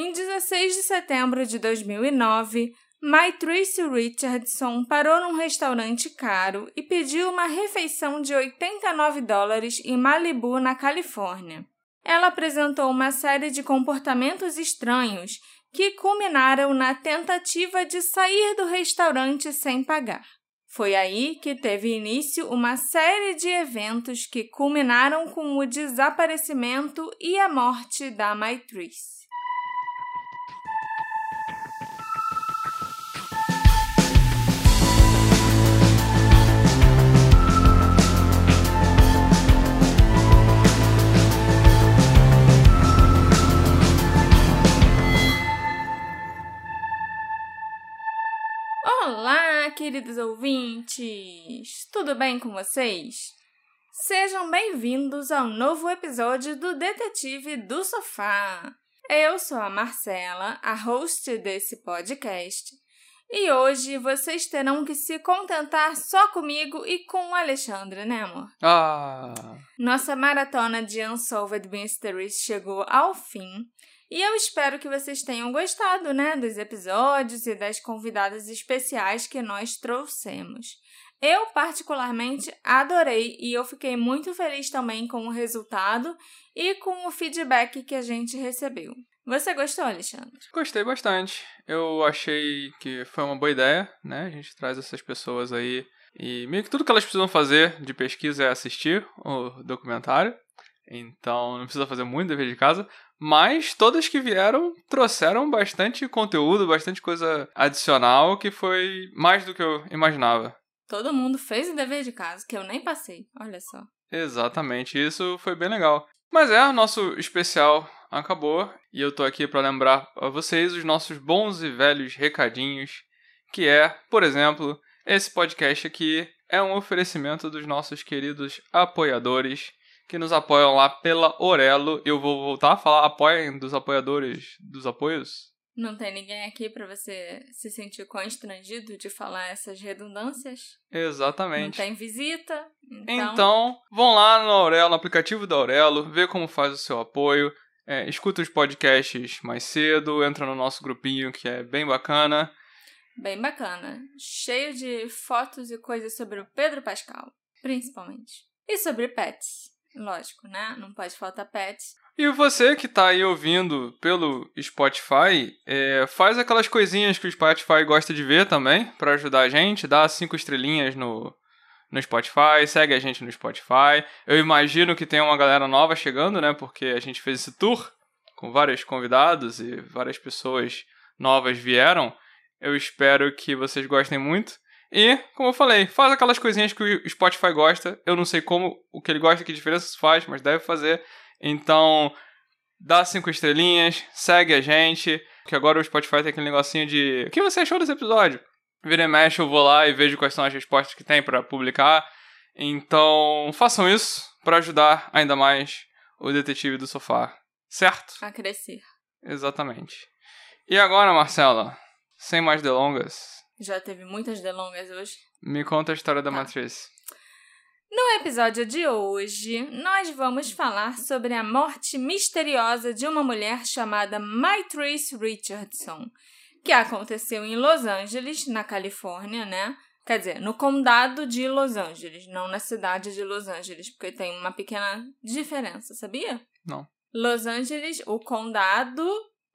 Em 16 de setembro de 2009, My Richardson parou num restaurante caro e pediu uma refeição de 89 dólares em Malibu, na Califórnia. Ela apresentou uma série de comportamentos estranhos que culminaram na tentativa de sair do restaurante sem pagar. Foi aí que teve início uma série de eventos que culminaram com o desaparecimento e a morte da Maitrice. Queridos ouvintes! Tudo bem com vocês? Sejam bem-vindos ao novo episódio do Detetive do Sofá. Eu sou a Marcela, a host desse podcast, e hoje vocês terão que se contentar só comigo e com o Alexandre, né, amor? Ah! Nossa maratona de Unsolved Mysteries chegou ao fim e eu espero que vocês tenham gostado, né, dos episódios e das convidadas especiais que nós trouxemos. Eu, particularmente, adorei e eu fiquei muito feliz também com o resultado e com o feedback que a gente recebeu. Você gostou, Alexandre? Gostei bastante. Eu achei que foi uma boa ideia, né? A gente traz essas pessoas aí e meio que tudo que elas precisam fazer de pesquisa é assistir o documentário. Então não precisa fazer muito dever de casa. Mas todas que vieram trouxeram bastante conteúdo, bastante coisa adicional, que foi mais do que eu imaginava. Todo mundo fez o dever de casa, que eu nem passei, olha só. Exatamente, isso foi bem legal. Mas é, nosso especial acabou e eu tô aqui para lembrar a vocês os nossos bons e velhos recadinhos, que é, por exemplo, esse podcast aqui é um oferecimento dos nossos queridos apoiadores que nos apoiam lá pela Orelo. Eu vou voltar a falar, apoiem dos apoiadores dos apoios. Não tem ninguém aqui para você se sentir constrangido de falar essas redundâncias? Exatamente. Não tem visita? Então, então vão lá no Aurelo, no aplicativo da Aurelo, vê como faz o seu apoio. É, escuta os podcasts mais cedo, entra no nosso grupinho que é bem bacana. Bem bacana. Cheio de fotos e coisas sobre o Pedro Pascal, principalmente. E sobre pets. Lógico, né? Não pode faltar pets. E você que tá aí ouvindo pelo Spotify, é, faz aquelas coisinhas que o Spotify gosta de ver também, para ajudar a gente, dá cinco estrelinhas no, no Spotify, segue a gente no Spotify. Eu imagino que tem uma galera nova chegando, né? Porque a gente fez esse tour com vários convidados e várias pessoas novas vieram. Eu espero que vocês gostem muito. E, como eu falei, faz aquelas coisinhas que o Spotify gosta. Eu não sei como, o que ele gosta, que diferença isso faz, mas deve fazer. Então, dá cinco estrelinhas, segue a gente, que agora o Spotify tem aquele negocinho de o que você achou desse episódio? Vira e mexe, eu vou lá e vejo quais são as respostas que tem para publicar. Então, façam isso para ajudar ainda mais o detetive do sofá, certo? A crescer. Exatamente. E agora, Marcela, sem mais delongas, já teve muitas delongas hoje. Me conta a história da tá. Matriz. No episódio de hoje, nós vamos falar sobre a morte misteriosa de uma mulher chamada Maitrice Richardson, que aconteceu em Los Angeles, na Califórnia, né? Quer dizer, no condado de Los Angeles, não na cidade de Los Angeles, porque tem uma pequena diferença, sabia? Não. Los Angeles, o condado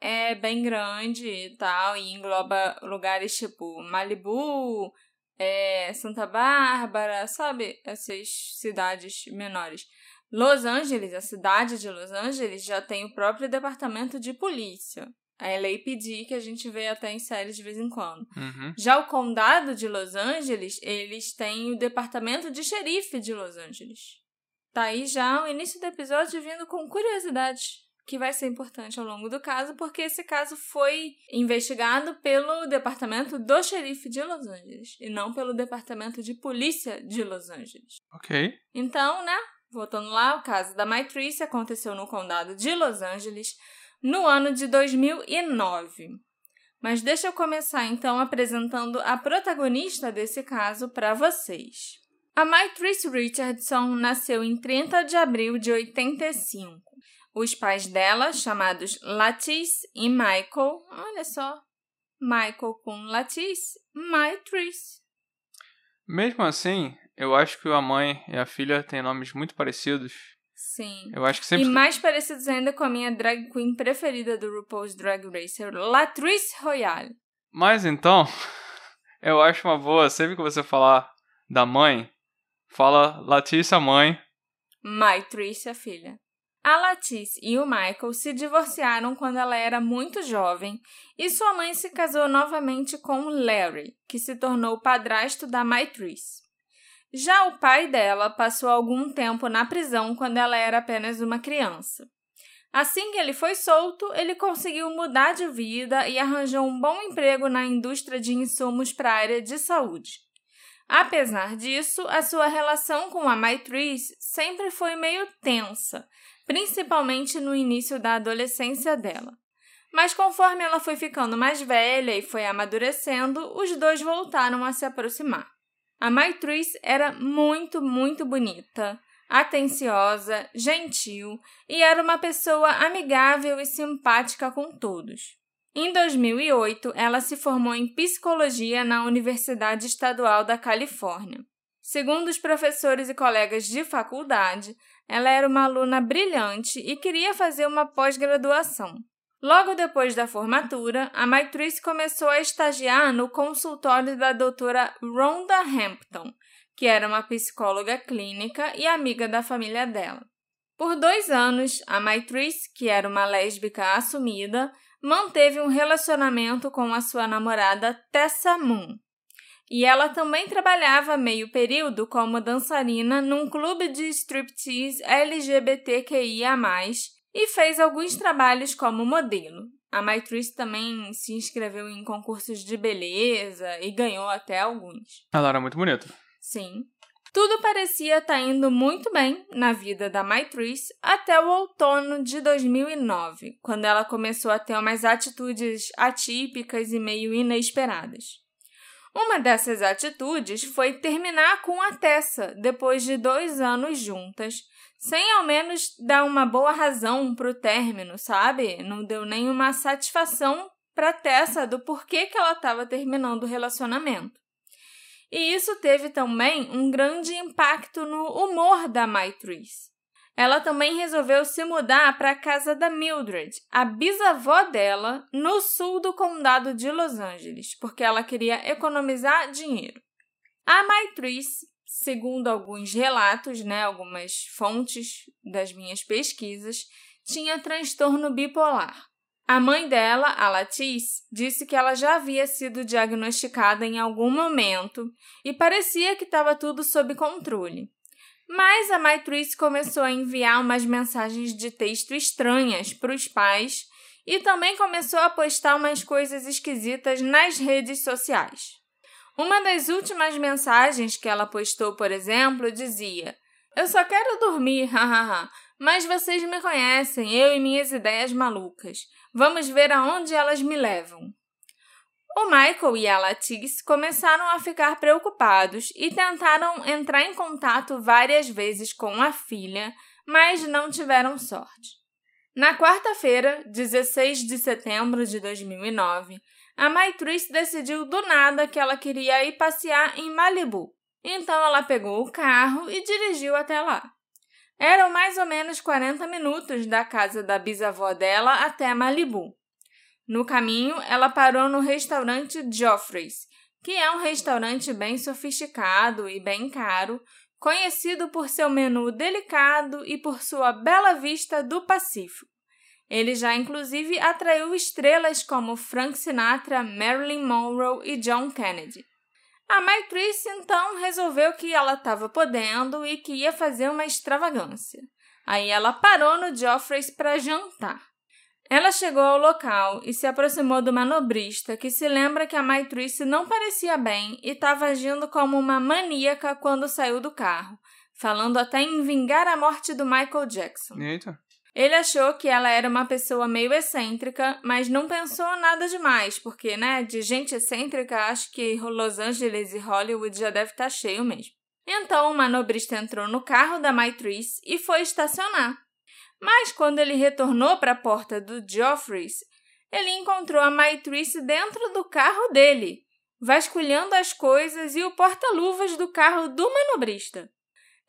é bem grande e tal, e engloba lugares tipo Malibu, é, Santa Bárbara, sabe? Essas cidades menores. Los Angeles, a cidade de Los Angeles, já tem o próprio departamento de polícia. A LAPD, que a gente vê até em séries de vez em quando. Uhum. Já o condado de Los Angeles, eles têm o departamento de xerife de Los Angeles. Tá aí já o início do episódio vindo com curiosidades que vai ser importante ao longo do caso, porque esse caso foi investigado pelo departamento do xerife de Los Angeles e não pelo departamento de polícia de Los Angeles. Ok. Então, né? Voltando lá, o caso da Maitrice aconteceu no condado de Los Angeles no ano de 2009. Mas deixa eu começar então apresentando a protagonista desse caso para vocês. A Maitrice Richardson nasceu em 30 de abril de 85 Os pais dela, chamados Latisse e Michael, olha só, Michael com Latisse, Maitrice. Mesmo assim, eu acho que a mãe e a filha têm nomes muito parecidos. Sim. Eu acho que sempre. E mais parecidos ainda com a minha drag queen preferida do RuPaul's Drag Racer, Latrice Royale. Mas então, eu acho uma boa, sempre que você falar da mãe, fala Latrice a mãe. Maitrice a filha. A Latice e o Michael se divorciaram quando ela era muito jovem e sua mãe se casou novamente com Larry, que se tornou padrasto da Maitrice. Já o pai dela passou algum tempo na prisão quando ela era apenas uma criança. Assim que ele foi solto, ele conseguiu mudar de vida e arranjou um bom emprego na indústria de insumos para a área de saúde. Apesar disso, a sua relação com a Maitrice sempre foi meio tensa principalmente no início da adolescência dela. Mas conforme ela foi ficando mais velha e foi amadurecendo, os dois voltaram a se aproximar. A Maitrice era muito, muito bonita, atenciosa, gentil e era uma pessoa amigável e simpática com todos. Em 2008, ela se formou em psicologia na Universidade Estadual da Califórnia. Segundo os professores e colegas de faculdade, ela era uma aluna brilhante e queria fazer uma pós-graduação. Logo depois da formatura, a Maitrice começou a estagiar no consultório da doutora Rhonda Hampton, que era uma psicóloga clínica e amiga da família dela. Por dois anos, a Maitrice, que era uma lésbica assumida, manteve um relacionamento com a sua namorada Tessa Moon, e ela também trabalhava meio período como dançarina num clube de striptease LGBTQIA+, e fez alguns trabalhos como modelo. A Maitrice também se inscreveu em concursos de beleza e ganhou até alguns. Ela era muito bonita. Sim. Tudo parecia estar tá indo muito bem na vida da Maitrice até o outono de 2009, quando ela começou a ter umas atitudes atípicas e meio inesperadas. Uma dessas atitudes foi terminar com a Tessa depois de dois anos juntas, sem ao menos dar uma boa razão para o término, sabe? Não deu nenhuma satisfação para Tessa do porquê que ela estava terminando o relacionamento. E isso teve também um grande impacto no humor da Maitrice. Ela também resolveu se mudar para a casa da Mildred, a bisavó dela, no sul do condado de Los Angeles, porque ela queria economizar dinheiro. A Maitrice, segundo alguns relatos, né, algumas fontes das minhas pesquisas, tinha transtorno bipolar. A mãe dela, a Latice, disse que ela já havia sido diagnosticada em algum momento e parecia que estava tudo sob controle. Mas a Maitrice começou a enviar umas mensagens de texto estranhas para os pais e também começou a postar umas coisas esquisitas nas redes sociais. Uma das últimas mensagens que ela postou, por exemplo, dizia: Eu só quero dormir, hahaha, mas vocês me conhecem, eu e minhas ideias malucas. Vamos ver aonde elas me levam. O Michael e a Latisse começaram a ficar preocupados e tentaram entrar em contato várias vezes com a filha, mas não tiveram sorte. Na quarta-feira, 16 de setembro de 2009, a Maitrice decidiu do nada que ela queria ir passear em Malibu. Então ela pegou o carro e dirigiu até lá. Eram mais ou menos 40 minutos da casa da bisavó dela até Malibu. No caminho, ela parou no restaurante Joffrey's, que é um restaurante bem sofisticado e bem caro, conhecido por seu menu delicado e por sua bela vista do Pacífico. Ele já inclusive atraiu estrelas como Frank Sinatra, Marilyn Monroe e John Kennedy. A Maitrice então resolveu que ela estava podendo e que ia fazer uma extravagância. Aí ela parou no Joffrey's para jantar. Ela chegou ao local e se aproximou do manobrista, que se lembra que a Maitrice não parecia bem e estava agindo como uma maníaca quando saiu do carro, falando até em vingar a morte do Michael Jackson. Eita. Ele achou que ela era uma pessoa meio excêntrica, mas não pensou nada demais, porque, né, de gente excêntrica, acho que Los Angeles e Hollywood já deve estar tá cheio mesmo. Então, o manobrista entrou no carro da Maitrice e foi estacionar. Mas quando ele retornou para a porta do Geoffreys, ele encontrou a Maitrice dentro do carro dele, vasculhando as coisas e o porta-luvas do carro do manobrista.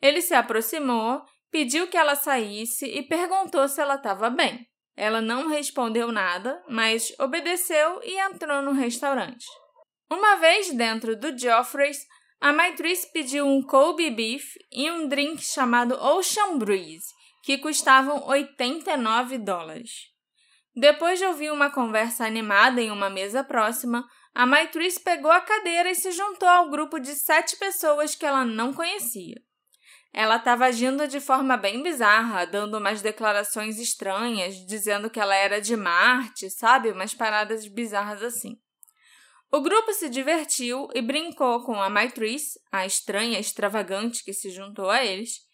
Ele se aproximou, pediu que ela saísse e perguntou se ela estava bem. Ela não respondeu nada, mas obedeceu e entrou no restaurante. Uma vez dentro do Geoffrey's, a Maitrice pediu um Kobe Beef e um drink chamado Ocean Breeze, que custavam 89 dólares. Depois de ouvir uma conversa animada em uma mesa próxima, a Maitrice pegou a cadeira e se juntou ao grupo de sete pessoas que ela não conhecia. Ela estava agindo de forma bem bizarra, dando umas declarações estranhas, dizendo que ela era de Marte, sabe? Umas paradas bizarras assim. O grupo se divertiu e brincou com a Maitrice, a estranha extravagante que se juntou a eles,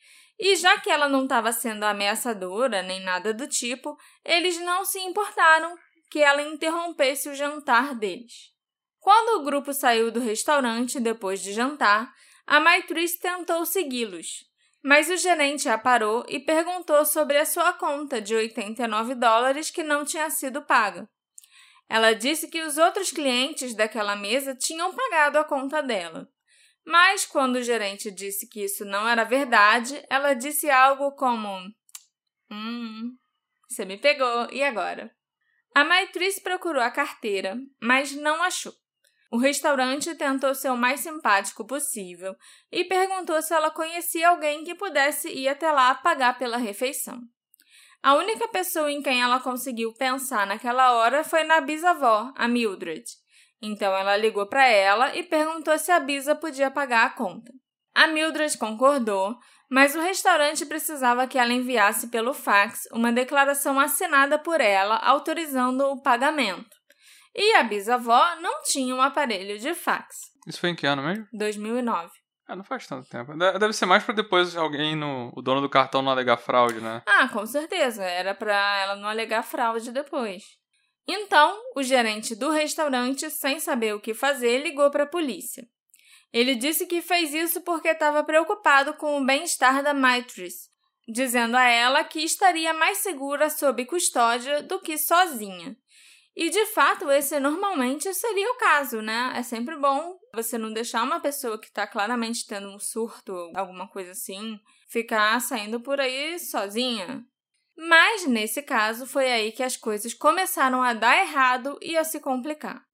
e já que ela não estava sendo ameaçadora nem nada do tipo, eles não se importaram que ela interrompesse o jantar deles. Quando o grupo saiu do restaurante depois de jantar, a Maitrice tentou segui-los, mas o gerente a parou e perguntou sobre a sua conta de 89 dólares que não tinha sido paga. Ela disse que os outros clientes daquela mesa tinham pagado a conta dela. Mas quando o gerente disse que isso não era verdade, ela disse algo como: Hum, você me pegou, e agora? A Maitrice procurou a carteira, mas não achou. O restaurante tentou ser o mais simpático possível e perguntou se ela conhecia alguém que pudesse ir até lá pagar pela refeição. A única pessoa em quem ela conseguiu pensar naquela hora foi na bisavó, a Mildred. Então ela ligou para ela e perguntou se a bisa podia pagar a conta. A Mildred concordou, mas o restaurante precisava que ela enviasse pelo fax uma declaração assinada por ela autorizando o pagamento. E a bisavó não tinha um aparelho de fax. Isso foi em que ano mesmo? 2009. Ah, não faz tanto tempo. Deve ser mais para depois alguém, no, o dono do cartão, não alegar fraude, né? Ah, com certeza. Era para ela não alegar fraude depois. Então, o gerente do restaurante, sem saber o que fazer, ligou para a polícia. Ele disse que fez isso porque estava preocupado com o bem-estar da Maitrice, dizendo a ela que estaria mais segura sob custódia do que sozinha e de fato, esse normalmente seria o caso, né? É sempre bom você não deixar uma pessoa que está claramente tendo um surto, alguma coisa assim, ficar saindo por aí sozinha. Mas nesse caso foi aí que as coisas começaram a dar errado e a se complicar.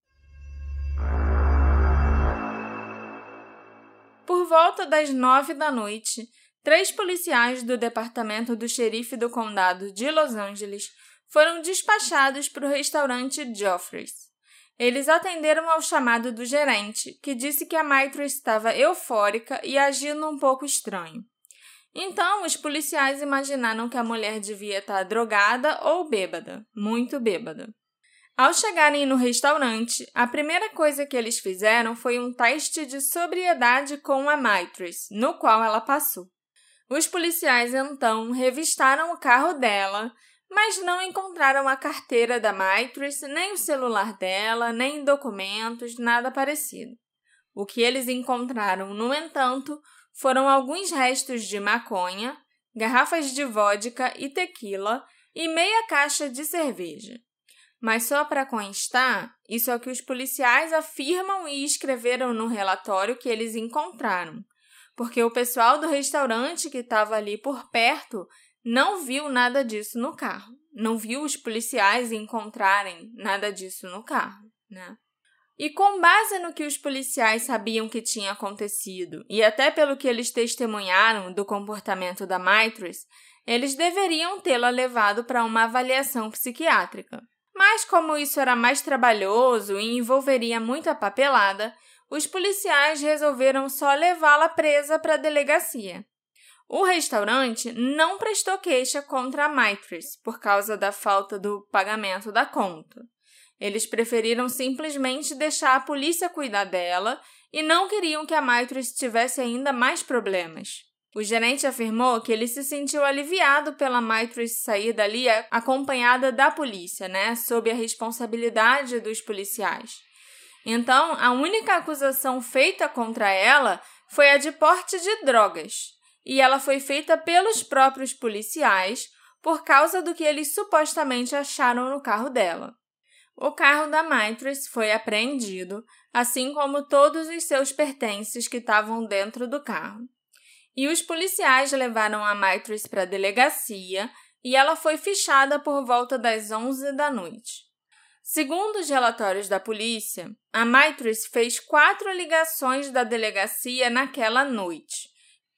Por volta das nove da noite, três policiais do departamento do xerife do condado de Los Angeles foram despachados para o restaurante Joffrey's. Eles atenderam ao chamado do gerente, que disse que a Maitro estava eufórica e agindo um pouco estranho. Então, os policiais imaginaram que a mulher devia estar drogada ou bêbada, muito bêbada. Ao chegarem no restaurante, a primeira coisa que eles fizeram foi um teste de sobriedade com a Maitres, no qual ela passou. Os policiais então revistaram o carro dela, mas não encontraram a carteira da Maitrice, nem o celular dela, nem documentos, nada parecido. O que eles encontraram, no entanto, foram alguns restos de maconha, garrafas de vodka e tequila e meia caixa de cerveja. Mas só para constar, isso é o que os policiais afirmam e escreveram no relatório que eles encontraram, porque o pessoal do restaurante que estava ali por perto não viu nada disso no carro. Não viu os policiais encontrarem nada disso no carro, né? E com base no que os policiais sabiam que tinha acontecido e até pelo que eles testemunharam do comportamento da Maitres, eles deveriam tê-la levado para uma avaliação psiquiátrica. Mas como isso era mais trabalhoso e envolveria muita papelada, os policiais resolveram só levá-la presa para a delegacia. O restaurante não prestou queixa contra a Maitres por causa da falta do pagamento da conta. Eles preferiram simplesmente deixar a polícia cuidar dela e não queriam que a Maitres tivesse ainda mais problemas. O gerente afirmou que ele se sentiu aliviado pela Maitres sair dali acompanhada da polícia, né, sob a responsabilidade dos policiais. Então, a única acusação feita contra ela foi a de porte de drogas, e ela foi feita pelos próprios policiais, por causa do que eles supostamente acharam no carro dela. O carro da Maitress foi apreendido, assim como todos os seus pertences que estavam dentro do carro. E os policiais levaram a Maitress para a delegacia e ela foi fichada por volta das 11 da noite. Segundo os relatórios da polícia, a Maitress fez quatro ligações da delegacia naquela noite,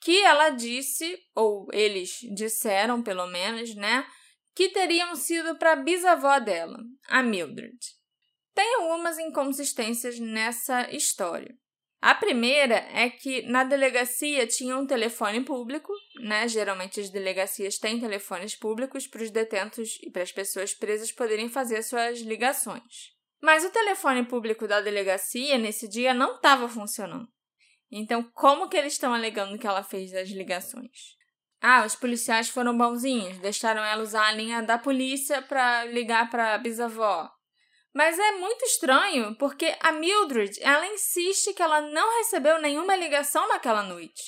que ela disse, ou eles disseram pelo menos, né, que teriam sido para a bisavó dela, a Mildred. Tem algumas inconsistências nessa história. A primeira é que na delegacia tinha um telefone público, né? Geralmente as delegacias têm telefones públicos para os detentos e para as pessoas presas poderem fazer suas ligações. Mas o telefone público da delegacia nesse dia não estava funcionando. Então, como que eles estão alegando que ela fez as ligações? Ah, os policiais foram bonzinhos, deixaram ela usar a linha da polícia para ligar para a bisavó. Mas é muito estranho, porque a Mildred, ela insiste que ela não recebeu nenhuma ligação naquela noite.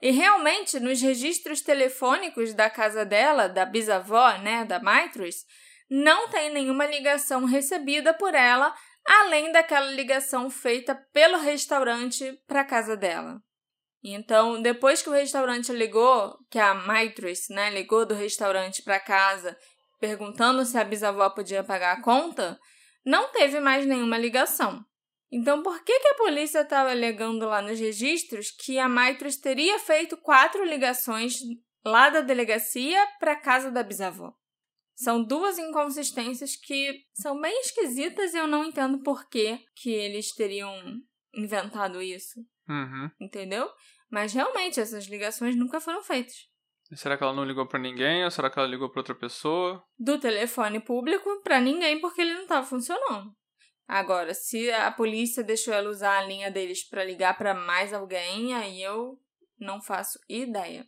E realmente, nos registros telefônicos da casa dela, da bisavó, né, da Maitress, não tem nenhuma ligação recebida por ela, além daquela ligação feita pelo restaurante para a casa dela. Então, depois que o restaurante ligou, que a Maitress, né, ligou do restaurante para casa, perguntando se a bisavó podia pagar a conta, não teve mais nenhuma ligação. Então, por que, que a polícia estava alegando lá nos registros que a Maitress teria feito quatro ligações lá da delegacia para casa da bisavó? São duas inconsistências que são bem esquisitas e eu não entendo por que, que eles teriam inventado isso. Uhum. Entendeu? Mas realmente, essas ligações nunca foram feitas. será que ela não ligou para ninguém ou será que ela ligou para outra pessoa? Do telefone público para ninguém porque ele não estava funcionando. Agora, se a polícia deixou ela usar a linha deles para ligar para mais alguém, aí eu não faço ideia.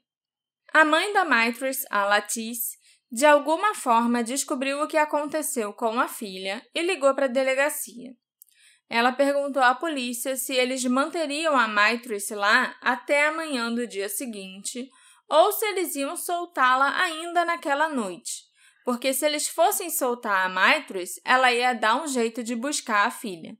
A mãe da Maitress, a Latice, de alguma forma descobriu o que aconteceu com a filha e ligou para a delegacia. Ela perguntou à polícia se eles manteriam a Maitrice lá até amanhã do dia seguinte ou se eles iam soltá-la ainda naquela noite, porque se eles fossem soltar a Maitrice, ela ia dar um jeito de buscar a filha.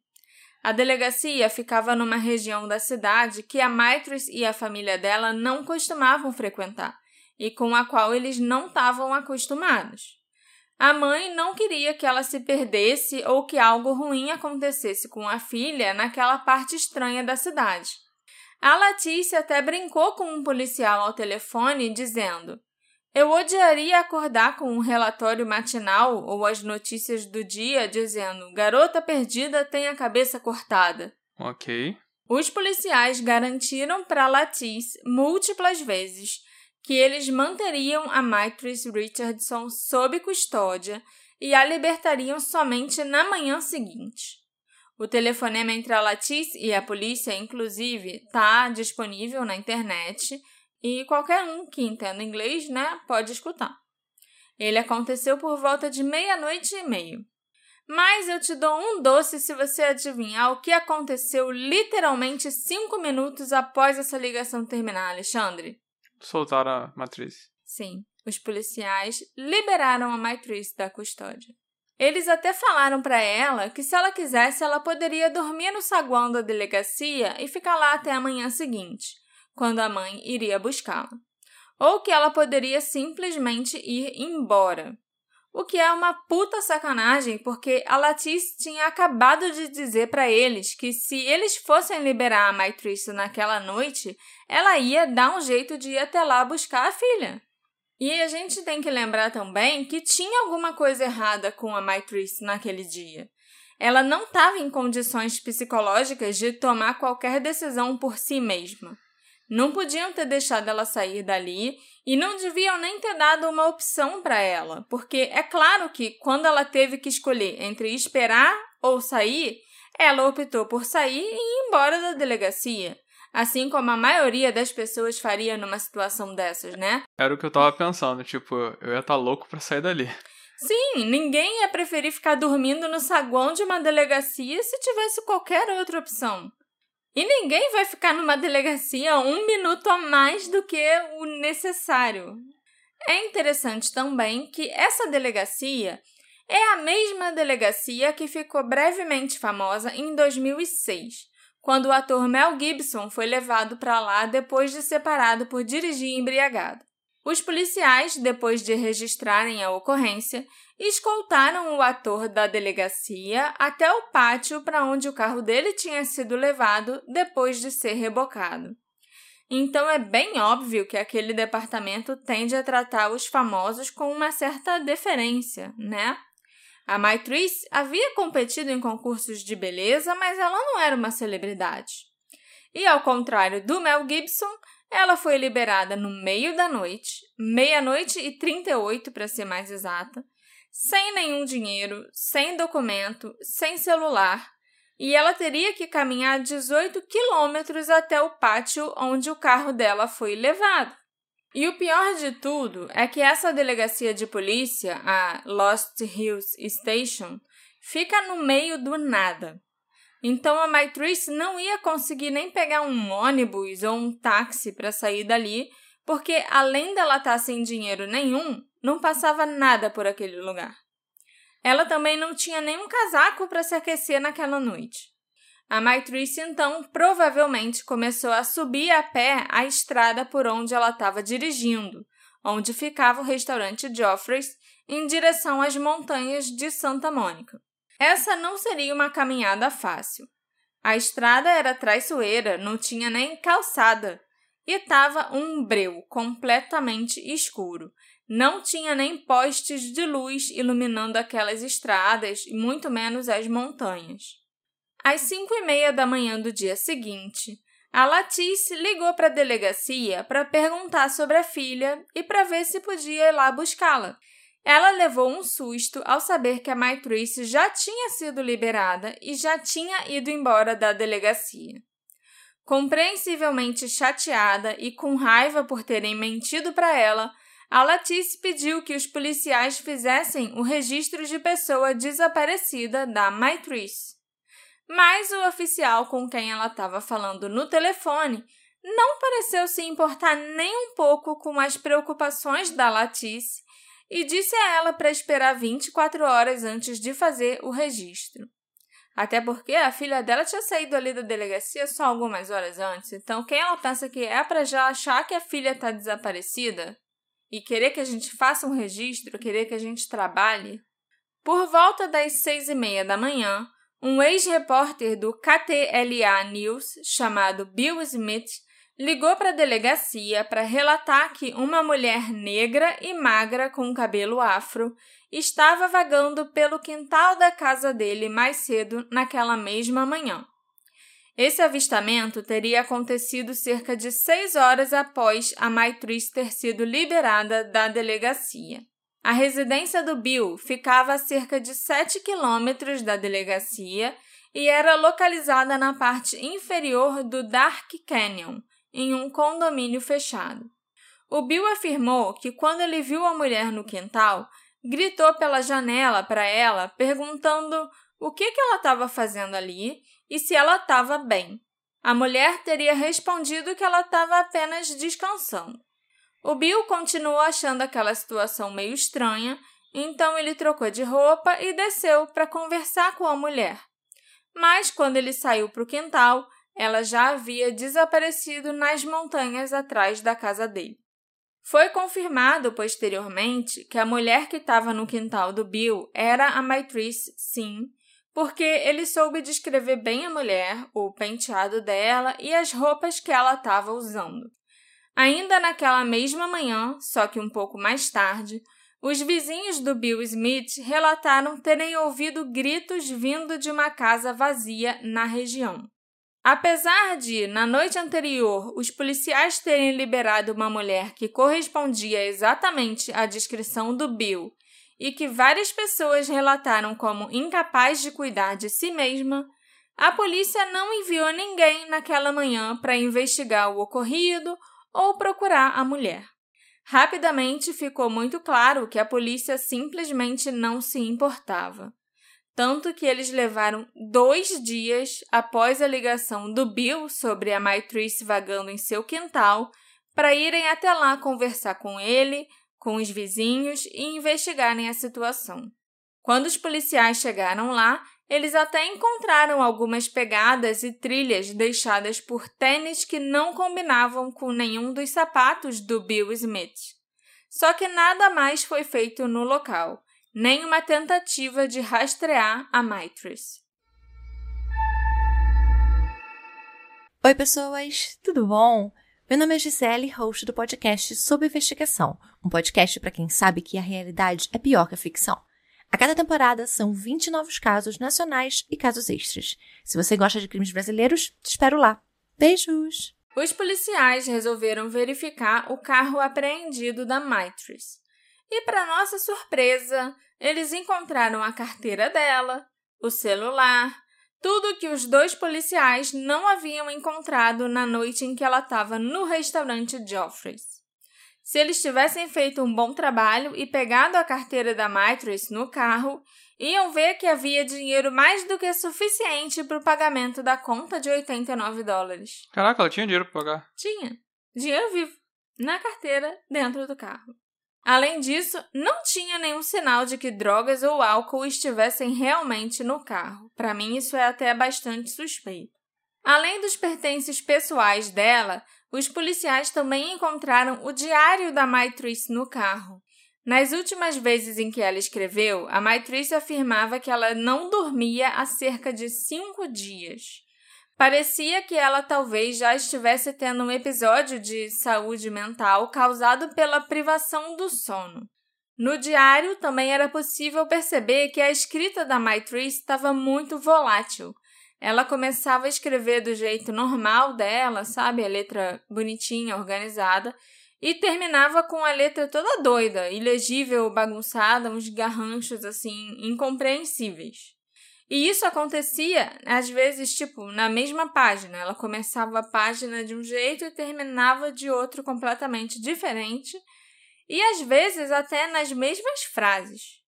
A delegacia ficava numa região da cidade que a Maitrice e a família dela não costumavam frequentar e com a qual eles não estavam acostumados. A mãe não queria que ela se perdesse ou que algo ruim acontecesse com a filha naquela parte estranha da cidade. A Letícia até brincou com um policial ao telefone, dizendo: Eu odiaria acordar com um relatório matinal ou as notícias do dia dizendo: Garota perdida tem a cabeça cortada. Ok. Os policiais garantiram para Latice múltiplas vezes que eles manteriam a Maitrice Richardson sob custódia e a libertariam somente na manhã seguinte. O telefonema entre a Latice e a polícia, inclusive, está disponível na internet e qualquer um que entenda inglês, né, pode escutar. Ele aconteceu por volta de meia-noite e meio. Mas eu te dou um doce se você adivinhar o que aconteceu literalmente cinco minutos após essa ligação terminar, Alexandre soltaram a matriz. Sim, os policiais liberaram a matriz da custódia. Eles até falaram para ela que se ela quisesse, ela poderia dormir no saguão da delegacia e ficar lá até a manhã seguinte, quando a mãe iria buscá-la. Ou que ela poderia simplesmente ir embora, o que é uma puta sacanagem, porque a Latice tinha acabado de dizer para eles que se eles fossem liberar a Maitrice naquela noite, ela ia dar um jeito de ir até lá buscar a filha. E a gente tem que lembrar também que tinha alguma coisa errada com a Maitrice naquele dia. Ela não estava em condições psicológicas de tomar qualquer decisão por si mesma. Não podiam ter deixado ela sair dali e não deviam nem ter dado uma opção para ela, porque é claro que quando ela teve que escolher entre esperar ou sair, ela optou por sair e ir embora da delegacia. Assim como a maioria das pessoas faria numa situação dessas, né? Era o que eu tava pensando, tipo, eu ia estar tá louco para sair dali. Sim, ninguém ia preferir ficar dormindo no saguão de uma delegacia se tivesse qualquer outra opção. E ninguém vai ficar numa delegacia um minuto a mais do que o necessário. É interessante também que essa delegacia é a mesma delegacia que ficou brevemente famosa em 2006, quando o ator Mel Gibson foi levado para lá depois de separado por dirigir embriagado. Os policiais, depois de registrarem a ocorrência, escoltaram o ator da delegacia até o pátio para onde o carro dele tinha sido levado depois de ser rebocado. Então é bem óbvio que aquele departamento tende a tratar os famosos com uma certa deferência, né? A Maitrice havia competido em concursos de beleza, mas ela não era uma celebridade. E ao contrário do Mel Gibson, ela foi liberada no meio da noite, meia-noite e 38 para ser mais exata, sem nenhum dinheiro, sem documento, sem celular, e ela teria que caminhar 18 quilômetros até o pátio onde o carro dela foi levado. E o pior de tudo é que essa delegacia de polícia, a Lost Hills Station, fica no meio do nada. Então a Maitrice não ia conseguir nem pegar um ônibus ou um táxi para sair dali, porque além dela estar tá sem dinheiro nenhum, não passava nada por aquele lugar. Ela também não tinha nenhum casaco para se aquecer naquela noite. A Maitrice então provavelmente começou a subir a pé a estrada por onde ela estava dirigindo, onde ficava o restaurante Joffrey's, em direção às montanhas de Santa Mônica. Essa não seria uma caminhada fácil. A estrada era traiçoeira, não tinha nem calçada e estava um breu completamente escuro. Não tinha nem postes de luz iluminando aquelas estradas e muito menos as montanhas. Às cinco e meia da manhã do dia seguinte, a Latice ligou para a delegacia para perguntar sobre a filha e para ver se podia ir lá buscá-la. Ela levou um susto ao saber que a Maitrice já tinha sido liberada e já tinha ido embora da delegacia. Compreensivelmente chateada e com raiva por terem mentido para ela, a Latice pediu que os policiais fizessem o registro de pessoa desaparecida da Maitrice. Mas o oficial com quem ela estava falando no telefone não pareceu se importar nem um pouco com as preocupações da Latice e disse a ela para esperar 24 horas antes de fazer o registro. Até porque a filha dela tinha saído ali da delegacia só algumas horas antes, então quem ela pensa que é para já achar que a filha está desaparecida e querer que a gente faça um registro, querer que a gente trabalhe? Por volta das seis e meia da manhã, um ex-repórter do KTLA News, chamado Bill Smith, ligou para a delegacia para relatar que uma mulher negra e magra com cabelo afro estava vagando pelo quintal da casa dele mais cedo naquela mesma manhã. Esse avistamento teria acontecido cerca de seis horas após a Maitriz ter sido liberada da delegacia. A residência do Bill ficava a cerca de 7 quilômetros da delegacia e era localizada na parte inferior do Dark Canyon, em um condomínio fechado. O Bill afirmou que quando ele viu a mulher no quintal, gritou pela janela para ela, perguntando o que, que ela estava fazendo ali e se ela estava bem. A mulher teria respondido que ela estava apenas descansando. O Bill continuou achando aquela situação meio estranha, então ele trocou de roupa e desceu para conversar com a mulher. Mas quando ele saiu para o quintal, ela já havia desaparecido nas montanhas atrás da casa dele. Foi confirmado posteriormente que a mulher que estava no quintal do Bill era a Maitrice, sim, porque ele soube descrever bem a mulher, o penteado dela e as roupas que ela estava usando. Ainda naquela mesma manhã, só que um pouco mais tarde, os vizinhos do Bill Smith relataram terem ouvido gritos vindo de uma casa vazia na região. Apesar de, na noite anterior, os policiais terem liberado uma mulher que correspondia exatamente à descrição do Bill e que várias pessoas relataram como incapaz de cuidar de si mesma, a polícia não enviou ninguém naquela manhã para investigar o ocorrido ou procurar a mulher. Rapidamente ficou muito claro que a polícia simplesmente não se importava. Tanto que eles levaram dois dias após a ligação do Bill sobre a Maitrice vagando em seu quintal para irem até lá conversar com ele, com os vizinhos e investigarem a situação. Quando os policiais chegaram lá, eles até encontraram algumas pegadas e trilhas deixadas por tênis que não combinavam com nenhum dos sapatos do Bill Smith. Só que nada mais foi feito no local, nem uma tentativa de rastrear a Maitres. Oi, pessoas, tudo bom? Meu nome é Gisele, host do podcast Sobre Investigação, um podcast para quem sabe que a realidade é pior que a ficção. A cada temporada são 20 novos casos nacionais e casos extras. Se você gosta de crimes brasileiros, te espero lá. Beijos! Os policiais resolveram verificar o carro apreendido da Maitres. E, para nossa surpresa, eles encontraram a carteira dela, o celular, tudo que os dois policiais não haviam encontrado na noite em que ela estava no restaurante Geoffrey's. Se eles tivessem feito um bom trabalho e pegado a carteira da Maitres no carro, iam ver que havia dinheiro mais do que suficiente para o pagamento da conta de 89 dólares. Caraca, ela tinha dinheiro para pagar. Tinha. Dinheiro vivo. Na carteira, dentro do carro. Além disso, não tinha nenhum sinal de que drogas ou álcool estivessem realmente no carro. Para mim, isso é até bastante suspeito. Além dos pertences pessoais dela, os policiais também encontraram o diário da Maitrice no carro. Nas últimas vezes em que ela escreveu, a Maitrice afirmava que ela não dormia há cerca de cinco dias. Parecia que ela talvez já estivesse tendo um episódio de saúde mental causado pela privação do sono. No diário também era possível perceber que a escrita da Maitrice estava muito volátil ela começava a escrever do jeito normal dela, sabe? A letra bonitinha, organizada, e terminava com a letra toda doida, ilegível, bagunçada, uns garranchos assim incompreensíveis. E isso acontecia, às vezes, tipo, na mesma página. Ela começava a página de um jeito e terminava de outro completamente diferente, e às vezes até nas mesmas frases.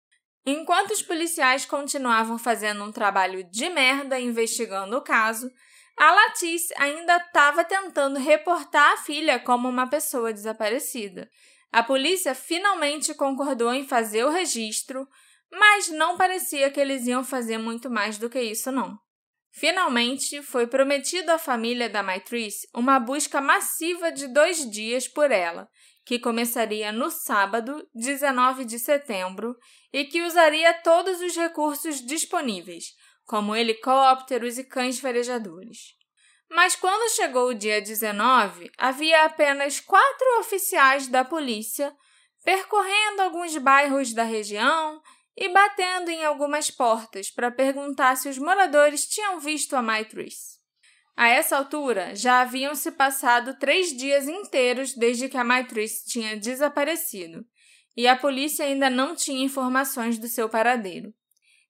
Enquanto os policiais continuavam fazendo um trabalho de merda investigando o caso, a Latice ainda estava tentando reportar a filha como uma pessoa desaparecida. A polícia finalmente concordou em fazer o registro, mas não parecia que eles iam fazer muito mais do que isso, não. Finalmente, foi prometido à família da Maitrice uma busca massiva de dois dias por ela, que começaria no sábado, 19 de setembro, e que usaria todos os recursos disponíveis, como helicópteros e cães farejadores. Mas quando chegou o dia 19, havia apenas quatro oficiais da polícia percorrendo alguns bairros da região e batendo em algumas portas para perguntar se os moradores tinham visto a Maitrice. A essa altura, já haviam se passado três dias inteiros desde que a Maitrice tinha desaparecido, e a polícia ainda não tinha informações do seu paradeiro.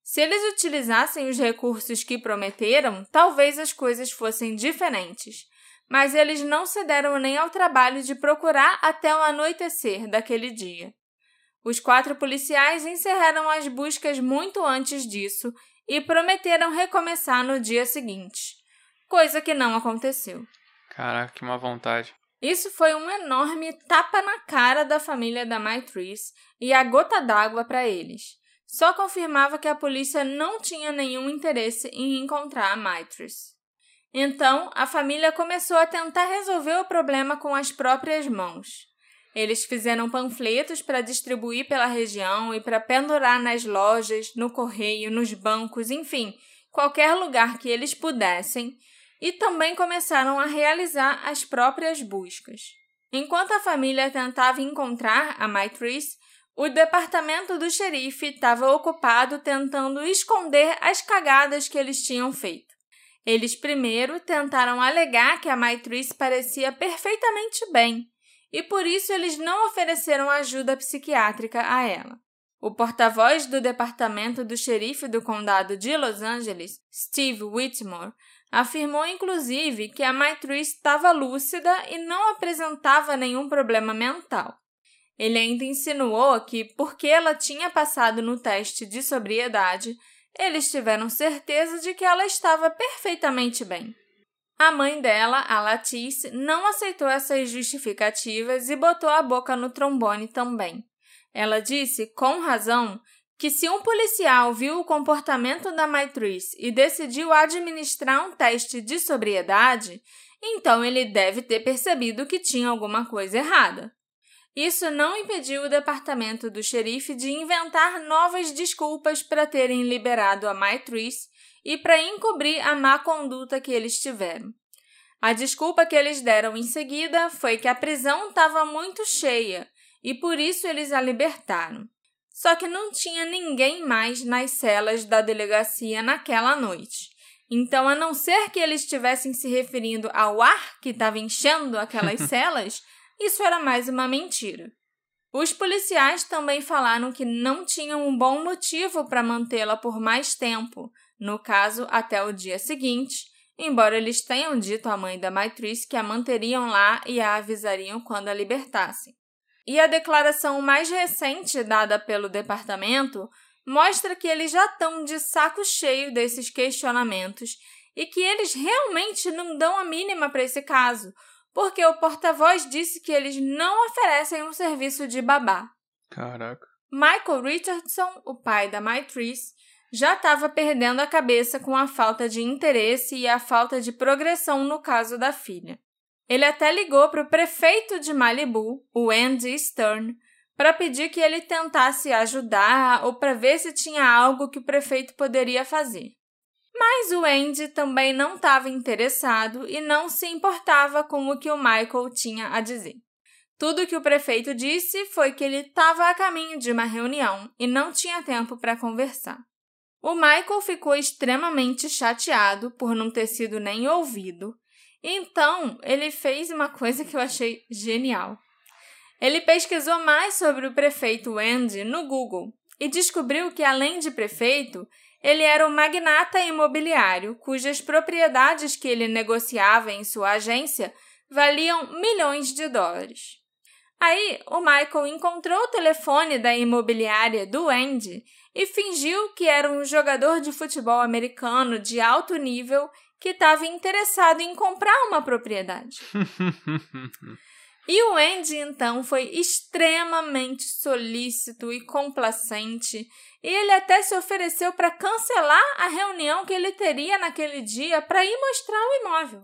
Se eles utilizassem os recursos que prometeram, talvez as coisas fossem diferentes, mas eles não se deram nem ao trabalho de procurar até o anoitecer daquele dia. Os quatro policiais encerraram as buscas muito antes disso e prometeram recomeçar no dia seguinte coisa que não aconteceu. Caraca, que má vontade. Isso foi um enorme tapa na cara da família da Maitrice e a gota d'água para eles. Só confirmava que a polícia não tinha nenhum interesse em encontrar a Maitrice. Então, a família começou a tentar resolver o problema com as próprias mãos. Eles fizeram panfletos para distribuir pela região e para pendurar nas lojas, no correio, nos bancos, enfim, qualquer lugar que eles pudessem, e também começaram a realizar as próprias buscas. Enquanto a família tentava encontrar a Maitrice, o departamento do xerife estava ocupado tentando esconder as cagadas que eles tinham feito. Eles primeiro tentaram alegar que a Maitrice parecia perfeitamente bem, e por isso eles não ofereceram ajuda psiquiátrica a ela. O porta-voz do departamento do xerife do condado de Los Angeles, Steve Whitmore, Afirmou inclusive que a Maitrice estava lúcida e não apresentava nenhum problema mental. Ele ainda insinuou que, porque ela tinha passado no teste de sobriedade, eles tiveram certeza de que ela estava perfeitamente bem. A mãe dela, a Latice, não aceitou essas justificativas e botou a boca no trombone também. Ela disse, com razão, que se um policial viu o comportamento da Maitrice e decidiu administrar um teste de sobriedade, então ele deve ter percebido que tinha alguma coisa errada. Isso não impediu o departamento do xerife de inventar novas desculpas para terem liberado a Maitrice e para encobrir a má conduta que eles tiveram. A desculpa que eles deram em seguida foi que a prisão estava muito cheia e por isso eles a libertaram. Só que não tinha ninguém mais nas celas da delegacia naquela noite. Então, a não ser que eles estivessem se referindo ao ar que estava enchendo aquelas celas, isso era mais uma mentira. Os policiais também falaram que não tinham um bom motivo para mantê-la por mais tempo, no caso, até o dia seguinte, embora eles tenham dito à mãe da Maitrice que a manteriam lá e a avisariam quando a libertassem. E a declaração mais recente dada pelo departamento mostra que eles já estão de saco cheio desses questionamentos e que eles realmente não dão a mínima para esse caso, porque o porta-voz disse que eles não oferecem um serviço de babá. Caraca. Michael Richardson, o pai da Maitrice, já estava perdendo a cabeça com a falta de interesse e a falta de progressão no caso da filha. Ele até ligou para o prefeito de Malibu, o Andy Stern, para pedir que ele tentasse ajudar ou para ver se tinha algo que o prefeito poderia fazer. Mas o Andy também não estava interessado e não se importava com o que o Michael tinha a dizer. Tudo que o prefeito disse foi que ele estava a caminho de uma reunião e não tinha tempo para conversar. O Michael ficou extremamente chateado por não ter sido nem ouvido então, ele fez uma coisa que eu achei genial. Ele pesquisou mais sobre o prefeito Andy no Google e descobriu que, além de prefeito, ele era um magnata imobiliário cujas propriedades que ele negociava em sua agência valiam milhões de dólares. Aí, o Michael encontrou o telefone da imobiliária do Andy e fingiu que era um jogador de futebol americano de alto nível que estava interessado em comprar uma propriedade. e o Andy, então, foi extremamente solícito e complacente, e ele até se ofereceu para cancelar a reunião que ele teria naquele dia para ir mostrar o imóvel.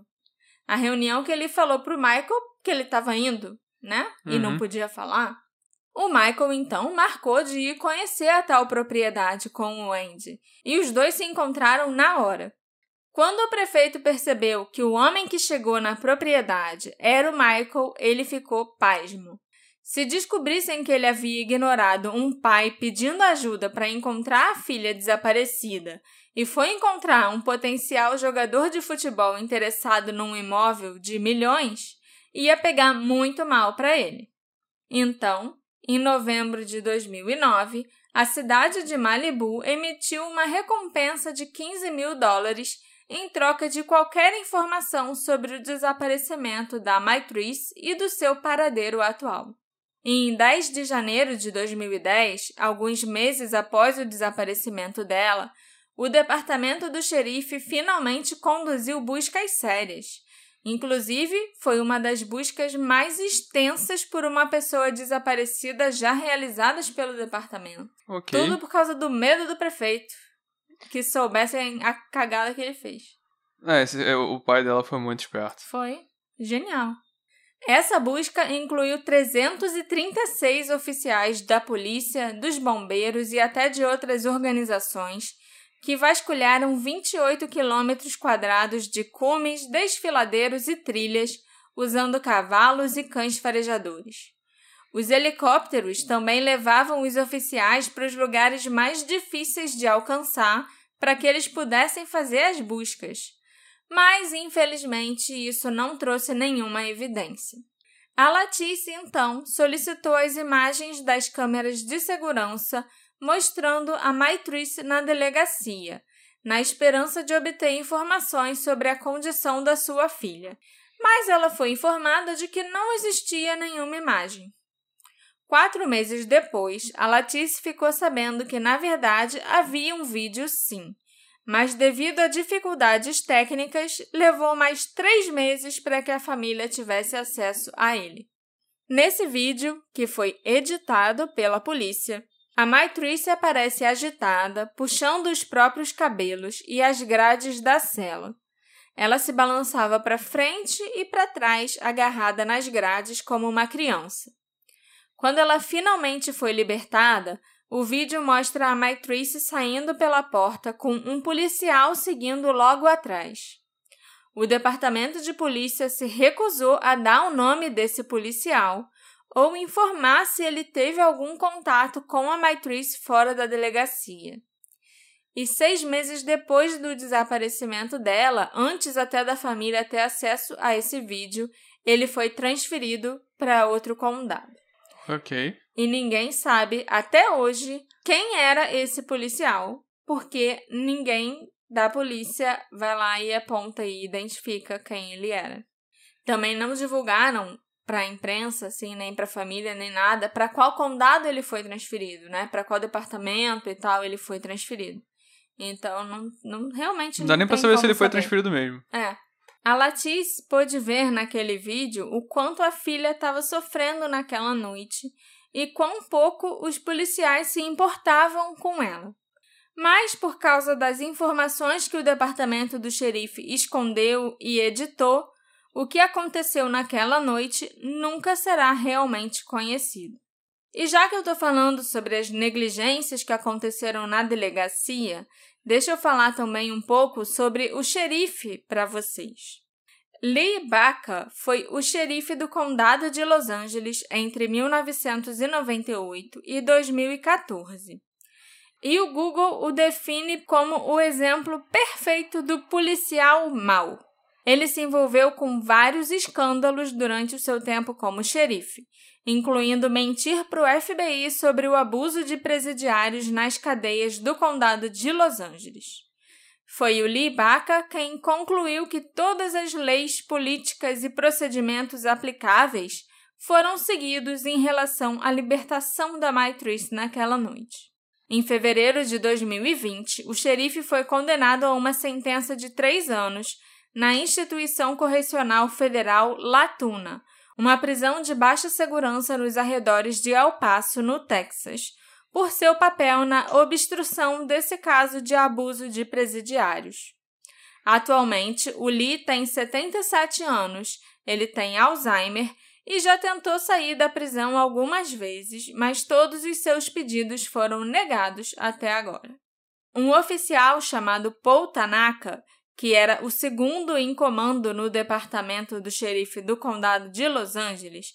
A reunião que ele falou para o Michael que ele estava indo, né? E não uhum. podia falar. O Michael então marcou de ir conhecer a tal propriedade com o Andy, e os dois se encontraram na hora. Quando o prefeito percebeu que o homem que chegou na propriedade era o Michael, ele ficou pasmo. Se descobrissem que ele havia ignorado um pai pedindo ajuda para encontrar a filha desaparecida e foi encontrar um potencial jogador de futebol interessado num imóvel de milhões, ia pegar muito mal para ele. Então, em novembro de 2009, a cidade de Malibu emitiu uma recompensa de 15 mil dólares em troca de qualquer informação sobre o desaparecimento da Maitrice e do seu paradeiro atual. Em 10 de janeiro de 2010, alguns meses após o desaparecimento dela, o departamento do xerife finalmente conduziu buscas sérias. Inclusive, foi uma das buscas mais extensas por uma pessoa desaparecida já realizadas pelo departamento. Okay. Tudo por causa do medo do prefeito que soubessem a cagada que ele fez. É, esse, é, o pai dela foi muito esperto. Foi. Genial. Essa busca incluiu 336 oficiais da polícia, dos bombeiros e até de outras organizações que vasculharam 28 quilômetros quadrados de cumes, desfiladeiros e trilhas usando cavalos e cães farejadores. Os helicópteros também levavam os oficiais para os lugares mais difíceis de alcançar para que eles pudessem fazer as buscas. Mas, infelizmente, isso não trouxe nenhuma evidência. A Latice, então, solicitou as imagens das câmeras de segurança mostrando a Maitrice na delegacia, na esperança de obter informações sobre a condição da sua filha. Mas ela foi informada de que não existia nenhuma imagem. Quatro meses depois, a Latice ficou sabendo que, na verdade, havia um vídeo sim, mas devido a dificuldades técnicas, levou mais três meses para que a família tivesse acesso a ele. Nesse vídeo, que foi editado pela polícia, a Maitrice aparece agitada, puxando os próprios cabelos e as grades da cela. Ela se balançava para frente e para trás, agarrada nas grades como uma criança. Quando ela finalmente foi libertada, o vídeo mostra a Maitrice saindo pela porta com um policial seguindo logo atrás. O departamento de polícia se recusou a dar o nome desse policial, ou informar se ele teve algum contato com a Maitrice fora da delegacia. E seis meses depois do desaparecimento dela, antes até da família ter acesso a esse vídeo, ele foi transferido para outro condado. Ok. E ninguém sabe até hoje quem era esse policial, porque ninguém da polícia vai lá e aponta e identifica quem ele era. Também não divulgaram para a imprensa, assim, nem para a família, nem nada, para qual condado ele foi transferido, né? Para qual departamento e tal ele foi transferido. Então, não, não realmente não dá nem para saber se ele saber. foi transferido mesmo. É. A Latice pôde ver naquele vídeo o quanto a filha estava sofrendo naquela noite e quão pouco os policiais se importavam com ela. Mas, por causa das informações que o departamento do xerife escondeu e editou, o que aconteceu naquela noite nunca será realmente conhecido. E já que eu estou falando sobre as negligências que aconteceram na delegacia, deixa eu falar também um pouco sobre o xerife para vocês. Lee Baca foi o xerife do condado de Los Angeles entre 1998 e 2014. E o Google o define como o exemplo perfeito do policial mau. Ele se envolveu com vários escândalos durante o seu tempo como xerife, incluindo mentir para o FBI sobre o abuso de presidiários nas cadeias do condado de Los Angeles. Foi o Lee Baca quem concluiu que todas as leis, políticas e procedimentos aplicáveis foram seguidos em relação à libertação da Maitrice naquela noite. Em fevereiro de 2020, o xerife foi condenado a uma sentença de três anos na Instituição Correcional Federal Latuna, uma prisão de baixa segurança nos arredores de El Paso, no Texas, por seu papel na obstrução desse caso de abuso de presidiários. Atualmente, o Lee tem 77 anos, ele tem Alzheimer e já tentou sair da prisão algumas vezes, mas todos os seus pedidos foram negados até agora. Um oficial chamado Paul Tanaka que era o segundo em comando no departamento do xerife do condado de Los Angeles,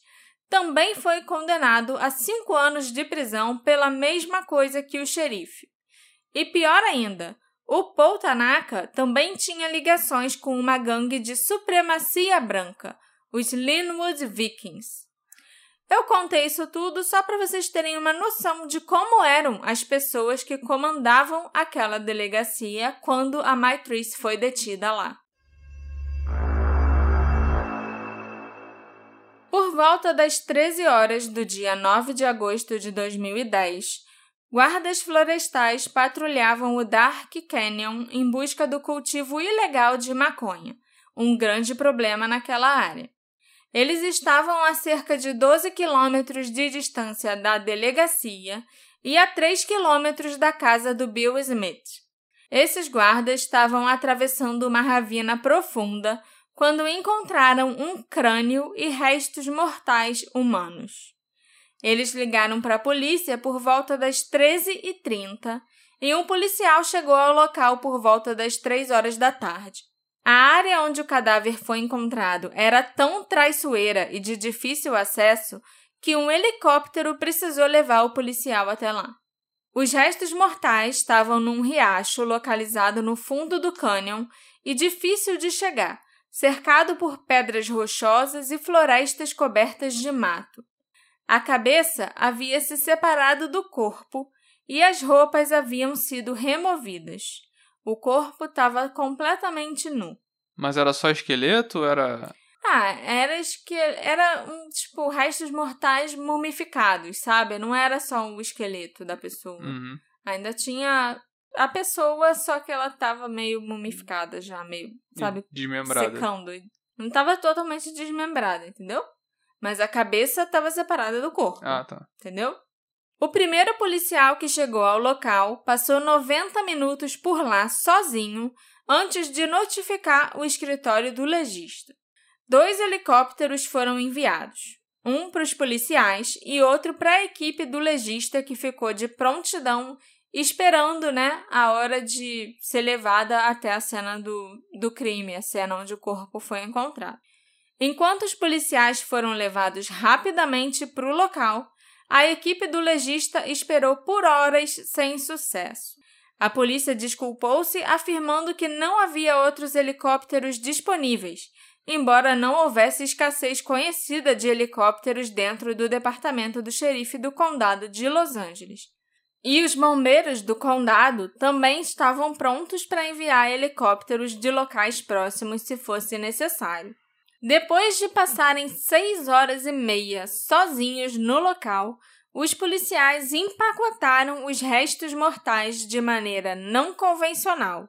também foi condenado a cinco anos de prisão pela mesma coisa que o xerife. E pior ainda, o Paul Tanaka também tinha ligações com uma gangue de supremacia branca, os Linwood Vikings. Eu contei isso tudo só para vocês terem uma noção de como eram as pessoas que comandavam aquela delegacia quando a Maitrice foi detida lá. Por volta das 13 horas do dia 9 de agosto de 2010, guardas florestais patrulhavam o Dark Canyon em busca do cultivo ilegal de maconha, um grande problema naquela área. Eles estavam a cerca de 12 quilômetros de distância da delegacia e a 3 quilômetros da casa do Bill Smith. Esses guardas estavam atravessando uma ravina profunda quando encontraram um crânio e restos mortais humanos. Eles ligaram para a polícia por volta das 13h30 e um policial chegou ao local por volta das 3 horas da tarde. A área onde o cadáver foi encontrado era tão traiçoeira e de difícil acesso que um helicóptero precisou levar o policial até lá. Os restos mortais estavam num riacho localizado no fundo do cânion e difícil de chegar, cercado por pedras rochosas e florestas cobertas de mato. A cabeça havia se separado do corpo e as roupas haviam sido removidas. O corpo estava completamente nu. Mas era só esqueleto? Era. Ah, era esque... era um, tipo restos mortais mumificados, sabe? Não era só o esqueleto da pessoa. Uhum. Ainda tinha a pessoa, só que ela tava meio mumificada já, meio, sabe? Desmembrada. Secando. Não tava totalmente desmembrada, entendeu? mas a cabeça estava separada do corpo. Ah, tá. Entendeu? O primeiro policial que chegou ao local passou 90 minutos por lá sozinho antes de notificar o escritório do legista. Dois helicópteros foram enviados, um para os policiais e outro para a equipe do legista que ficou de prontidão esperando, né, a hora de ser levada até a cena do, do crime, a cena onde o corpo foi encontrado. Enquanto os policiais foram levados rapidamente para o local, a equipe do legista esperou por horas sem sucesso. A polícia desculpou-se, afirmando que não havia outros helicópteros disponíveis, embora não houvesse escassez conhecida de helicópteros dentro do departamento do xerife do condado de Los Angeles. E os bombeiros do condado também estavam prontos para enviar helicópteros de locais próximos se fosse necessário. Depois de passarem seis horas e meia sozinhos no local, os policiais empacotaram os restos mortais de maneira não convencional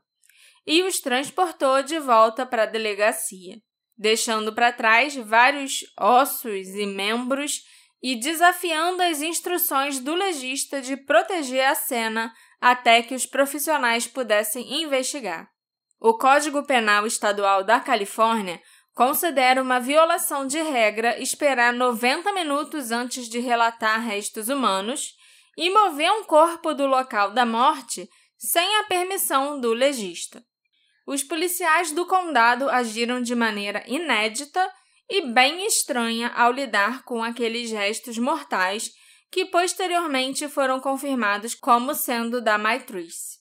e os transportou de volta para a delegacia, deixando para trás vários ossos e membros e desafiando as instruções do legista de proteger a cena até que os profissionais pudessem investigar. O Código Penal Estadual da Califórnia considera uma violação de regra esperar 90 minutos antes de relatar restos humanos e mover um corpo do local da morte sem a permissão do legista. Os policiais do condado agiram de maneira inédita e bem estranha ao lidar com aqueles restos mortais que posteriormente foram confirmados como sendo da Maitrice.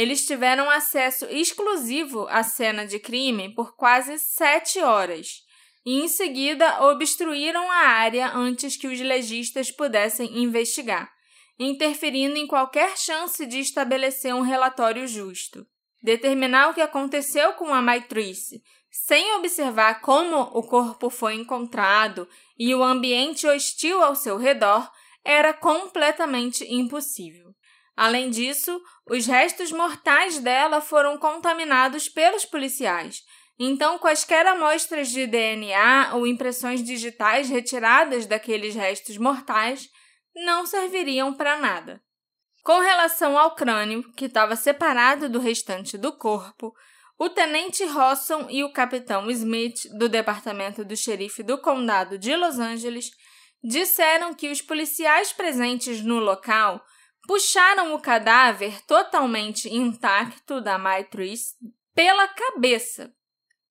Eles tiveram acesso exclusivo à cena de crime por quase sete horas e, em seguida, obstruíram a área antes que os legistas pudessem investigar, interferindo em qualquer chance de estabelecer um relatório justo. Determinar o que aconteceu com a Maitrice sem observar como o corpo foi encontrado e o ambiente hostil ao seu redor era completamente impossível. Além disso, os restos mortais dela foram contaminados pelos policiais. Então, quaisquer amostras de DNA ou impressões digitais retiradas daqueles restos mortais não serviriam para nada. Com relação ao crânio, que estava separado do restante do corpo, o tenente Rosson e o capitão Smith, do departamento do xerife do condado de Los Angeles, disseram que os policiais presentes no local puxaram o cadáver totalmente intacto da Maitrice pela cabeça.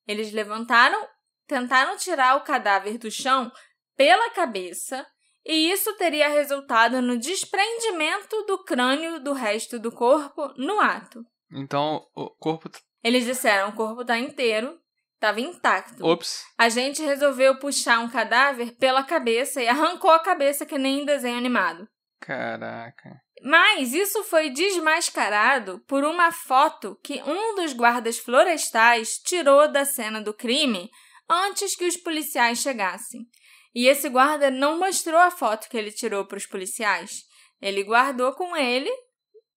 Eles levantaram, tentaram tirar o cadáver do chão pela cabeça, e isso teria resultado no desprendimento do crânio do resto do corpo no ato. Então, o corpo eles disseram: o corpo tá inteiro, estava intacto. Ops. A gente resolveu puxar um cadáver pela cabeça e arrancou a cabeça que nem em desenho animado. Caraca. Mas isso foi desmascarado por uma foto que um dos guardas florestais tirou da cena do crime antes que os policiais chegassem. E esse guarda não mostrou a foto que ele tirou para os policiais. Ele guardou com ele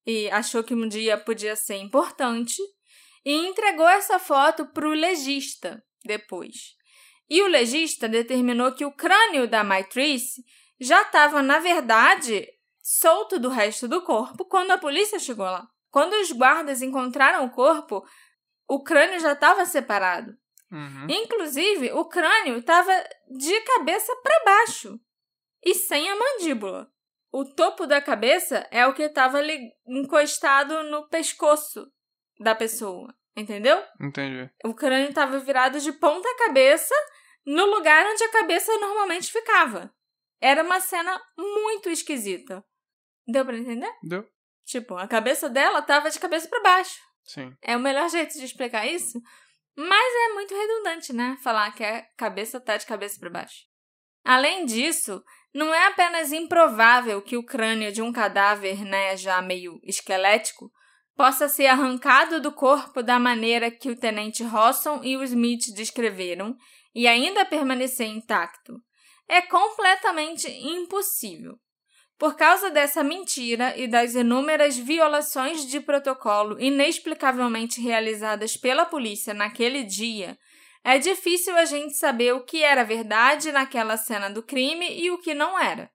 e achou que um dia podia ser importante e entregou essa foto para o legista depois. E o legista determinou que o crânio da Maitrice já estava, na verdade, solto do resto do corpo quando a polícia chegou lá. Quando os guardas encontraram o corpo, o crânio já estava separado. Uhum. Inclusive, o crânio estava de cabeça para baixo e sem a mandíbula. O topo da cabeça é o que estava encostado no pescoço da pessoa, entendeu? Entendi. O crânio estava virado de ponta cabeça no lugar onde a cabeça normalmente ficava. Era uma cena muito esquisita. Deu para entender? Deu. Tipo, a cabeça dela estava de cabeça para baixo. Sim. É o melhor jeito de explicar isso, mas é muito redundante, né? Falar que a cabeça tá de cabeça para baixo. Além disso, não é apenas improvável que o crânio de um cadáver, né, já meio esquelético, possa ser arrancado do corpo da maneira que o tenente Rosson e o Smith descreveram e ainda permanecer intacto. É completamente impossível. Por causa dessa mentira e das inúmeras violações de protocolo inexplicavelmente realizadas pela polícia naquele dia, é difícil a gente saber o que era verdade naquela cena do crime e o que não era.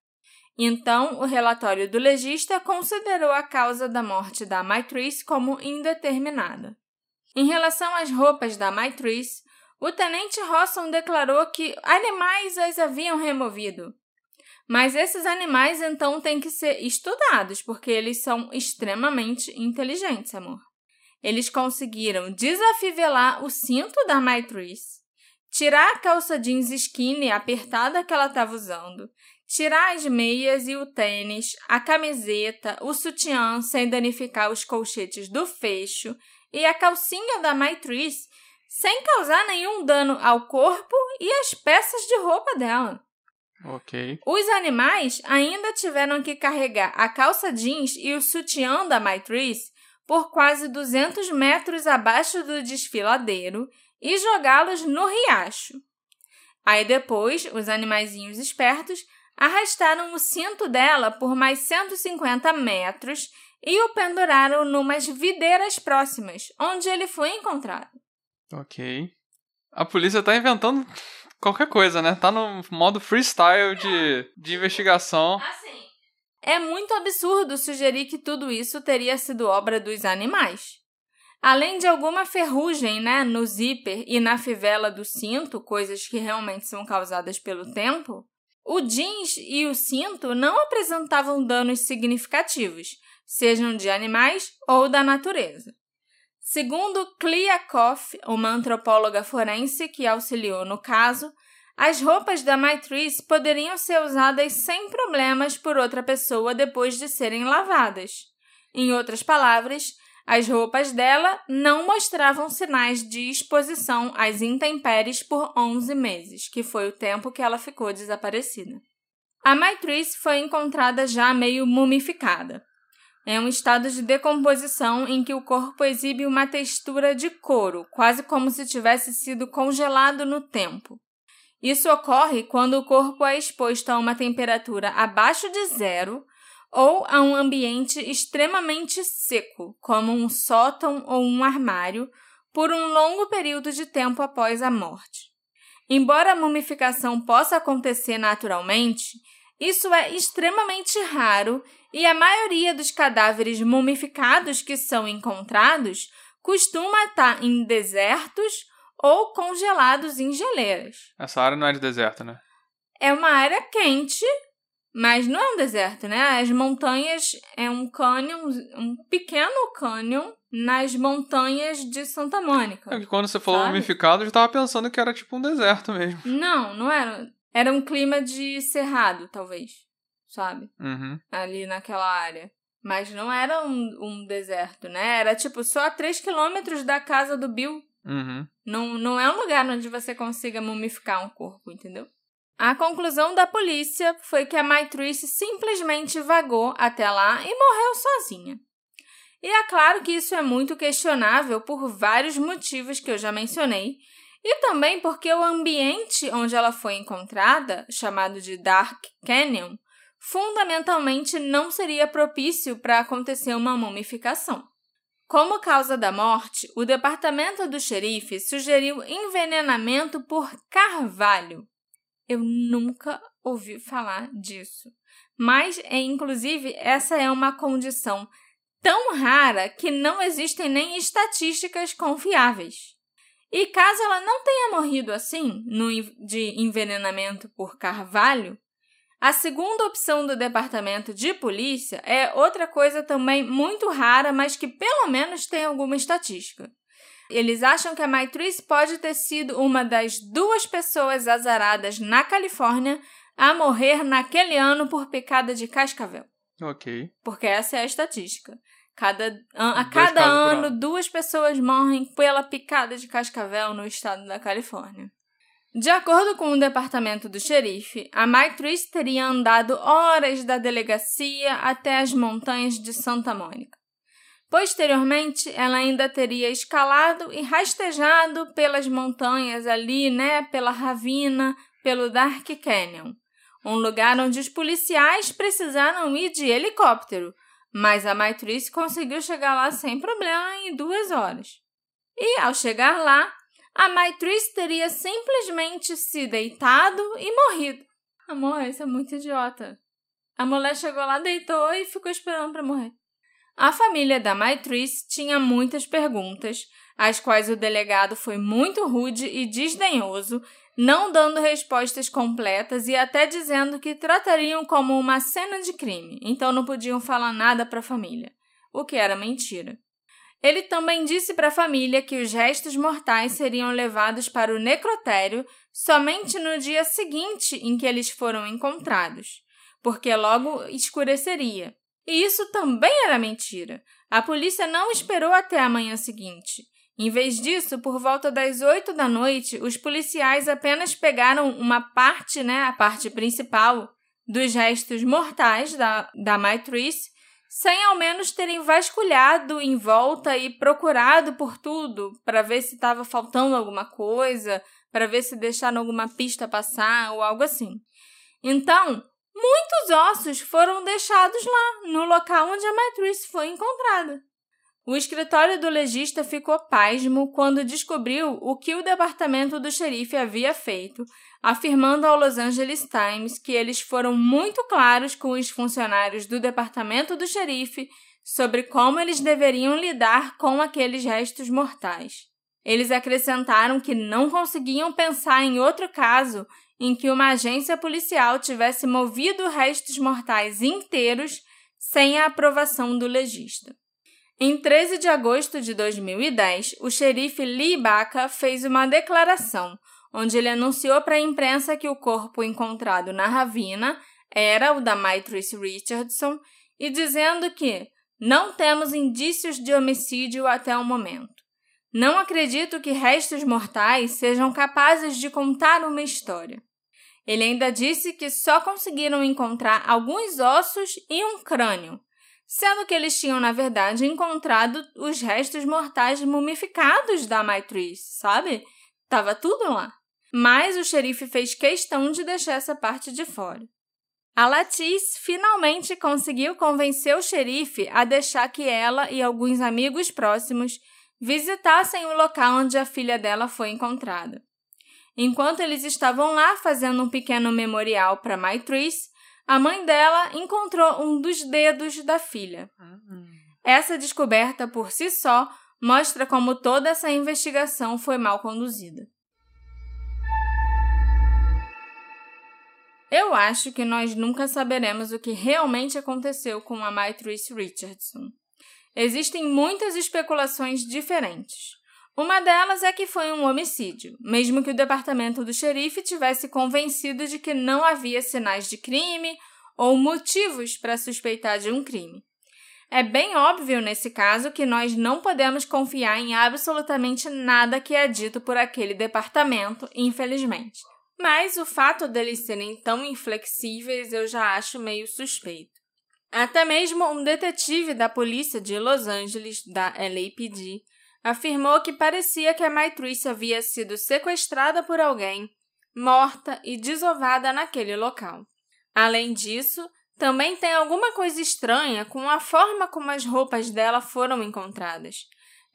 Então, o relatório do legista considerou a causa da morte da Maitrice como indeterminada. Em relação às roupas da Maitrice, o tenente Rosson declarou que animais as haviam removido. Mas esses animais então têm que ser estudados, porque eles são extremamente inteligentes, amor. Eles conseguiram desafivelar o cinto da Maitrice, tirar a calça jeans skinny apertada que ela estava usando, tirar as meias e o tênis, a camiseta, o sutiã sem danificar os colchetes do fecho e a calcinha da Maitrice sem causar nenhum dano ao corpo e às peças de roupa dela. Ok. Os animais ainda tiveram que carregar a calça jeans e o sutiã da Maitrice por quase 200 metros abaixo do desfiladeiro e jogá-los no riacho. Aí depois, os animaizinhos espertos arrastaram o cinto dela por mais 150 metros e o penduraram numas videiras próximas, onde ele foi encontrado. Ok. A polícia tá inventando qualquer coisa, né? Tá no modo freestyle de, de investigação. Assim. É muito absurdo sugerir que tudo isso teria sido obra dos animais. Além de alguma ferrugem, né, no zíper e na fivela do cinto, coisas que realmente são causadas pelo tempo, o jeans e o cinto não apresentavam danos significativos, sejam de animais ou da natureza. Segundo Clea Koff, uma antropóloga forense que auxiliou no caso, as roupas da Maitrice poderiam ser usadas sem problemas por outra pessoa depois de serem lavadas. Em outras palavras, as roupas dela não mostravam sinais de exposição às intempéries por 11 meses, que foi o tempo que ela ficou desaparecida. A Maitrice foi encontrada já meio mumificada. É um estado de decomposição em que o corpo exibe uma textura de couro, quase como se tivesse sido congelado no tempo. Isso ocorre quando o corpo é exposto a uma temperatura abaixo de zero ou a um ambiente extremamente seco, como um sótão ou um armário, por um longo período de tempo após a morte. Embora a mumificação possa acontecer naturalmente, isso é extremamente raro e a maioria dos cadáveres mumificados que são encontrados costuma estar em desertos ou congelados em geleiras. Essa área não é de deserto, né? É uma área quente, mas não é um deserto, né? As montanhas é um cânion, um pequeno cânion nas montanhas de Santa Mônica. É que quando você falou sabe? mumificado, eu já tava pensando que era tipo um deserto mesmo. Não, não era. Era um clima de cerrado, talvez. Sabe? Uhum. Ali naquela área. Mas não era um, um deserto, né? Era tipo só a 3 quilômetros da casa do Bill. Uhum. Não, não é um lugar onde você consiga mumificar um corpo, entendeu? A conclusão da polícia foi que a Maitrice simplesmente vagou até lá e morreu sozinha. E é claro que isso é muito questionável por vários motivos que eu já mencionei, e também porque o ambiente onde ela foi encontrada, chamado de Dark Canyon, fundamentalmente não seria propício para acontecer uma mumificação. Como causa da morte, o departamento do xerife sugeriu envenenamento por carvalho. Eu nunca ouvi falar disso. Mas, é, inclusive, essa é uma condição tão rara que não existem nem estatísticas confiáveis. E caso ela não tenha morrido assim, de envenenamento por carvalho, a segunda opção do departamento de polícia é outra coisa também muito rara, mas que pelo menos tem alguma estatística. Eles acham que a Maitrice pode ter sido uma das duas pessoas azaradas na Califórnia a morrer naquele ano por picada de cascavel. Ok. Porque essa é a estatística. Cada, a Dois cada ano. duas pessoas morrem pela picada de cascavel no estado da Califórnia. De acordo com o departamento do xerife, a Maitrice teria andado horas da delegacia até as montanhas de Santa Mônica. Posteriormente, ela ainda teria escalado e rastejado pelas montanhas ali, né, pela ravina, pelo Dark Canyon, um lugar onde os policiais precisaram ir de helicóptero, mas a Maitrice conseguiu chegar lá sem problema em duas horas. E ao chegar lá, a Maitrice teria simplesmente se deitado e morrido. Amor, isso é muito idiota. A mulher chegou lá, deitou e ficou esperando para morrer. A família da Maitrice tinha muitas perguntas, às quais o delegado foi muito rude e desdenhoso, não dando respostas completas e até dizendo que tratariam como uma cena de crime, então não podiam falar nada para a família, o que era mentira. Ele também disse para a família que os restos mortais seriam levados para o necrotério somente no dia seguinte em que eles foram encontrados, porque logo escureceria. E isso também era mentira. A polícia não esperou até a manhã seguinte. Em vez disso, por volta das oito da noite, os policiais apenas pegaram uma parte, né, a parte principal, dos restos mortais da, da Maitrice, sem ao menos terem vasculhado em volta e procurado por tudo para ver se estava faltando alguma coisa, para ver se deixaram alguma pista passar ou algo assim. Então, muitos ossos foram deixados lá, no local onde a Maitrice foi encontrada. O escritório do legista ficou pasmo quando descobriu o que o departamento do xerife havia feito, afirmando ao Los Angeles Times que eles foram muito claros com os funcionários do departamento do xerife sobre como eles deveriam lidar com aqueles restos mortais. Eles acrescentaram que não conseguiam pensar em outro caso em que uma agência policial tivesse movido restos mortais inteiros sem a aprovação do legista. Em 13 de agosto de 2010, o xerife Lee Baca fez uma declaração onde ele anunciou para a imprensa que o corpo encontrado na ravina era o da Maitrice Richardson e dizendo que não temos indícios de homicídio até o momento. Não acredito que restos mortais sejam capazes de contar uma história. Ele ainda disse que só conseguiram encontrar alguns ossos e um crânio, sendo que eles tinham, na verdade, encontrado os restos mortais mumificados da Maitrice, sabe? Tava tudo lá. Mas o xerife fez questão de deixar essa parte de fora. A Latice finalmente conseguiu convencer o xerife a deixar que ela e alguns amigos próximos visitassem o local onde a filha dela foi encontrada. Enquanto eles estavam lá fazendo um pequeno memorial para Maitrice, a mãe dela encontrou um dos dedos da filha. Uhum. Essa descoberta por si só mostra como toda essa investigação foi mal conduzida. Eu acho que nós nunca saberemos o que realmente aconteceu com a Maitrice Richardson. Existem muitas especulações diferentes. Uma delas é que foi um homicídio, mesmo que o departamento do xerife tivesse convencido de que não havia sinais de crime ou motivos para suspeitar de um crime. É bem óbvio nesse caso que nós não podemos confiar em absolutamente nada que é dito por aquele departamento, infelizmente. Mas o fato deles serem tão inflexíveis eu já acho meio suspeito. Até mesmo um detetive da polícia de Los Angeles, da LAPD, afirmou que parecia que a Maitrice havia sido sequestrada por alguém, morta e desovada naquele local. Além disso, também tem alguma coisa estranha com a forma como as roupas dela foram encontradas.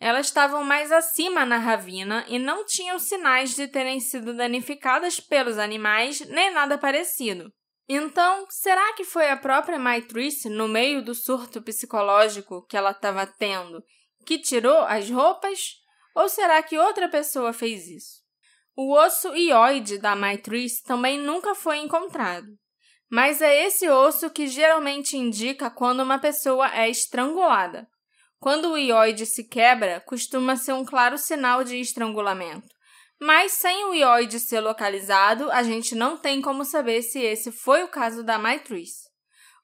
Elas estavam mais acima na ravina e não tinham sinais de terem sido danificadas pelos animais nem nada parecido. Então, será que foi a própria Maitrice, no meio do surto psicológico que ela estava tendo, que tirou as roupas? Ou será que outra pessoa fez isso? O osso ióide da Maitrice também nunca foi encontrado. Mas é esse osso que geralmente indica quando uma pessoa é estrangulada. Quando o ióide se quebra, costuma ser um claro sinal de estrangulamento. Mas sem o ióide ser localizado, a gente não tem como saber se esse foi o caso da Maitrice.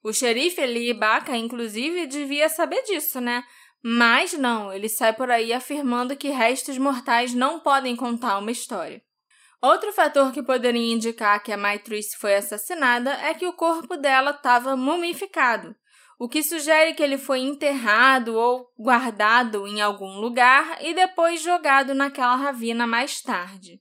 O xerife Eli Ibaka, inclusive, devia saber disso, né? Mas não, ele sai por aí afirmando que restos mortais não podem contar uma história. Outro fator que poderia indicar que a Maitrice foi assassinada é que o corpo dela estava mumificado, o que sugere que ele foi enterrado ou guardado em algum lugar e depois jogado naquela ravina mais tarde.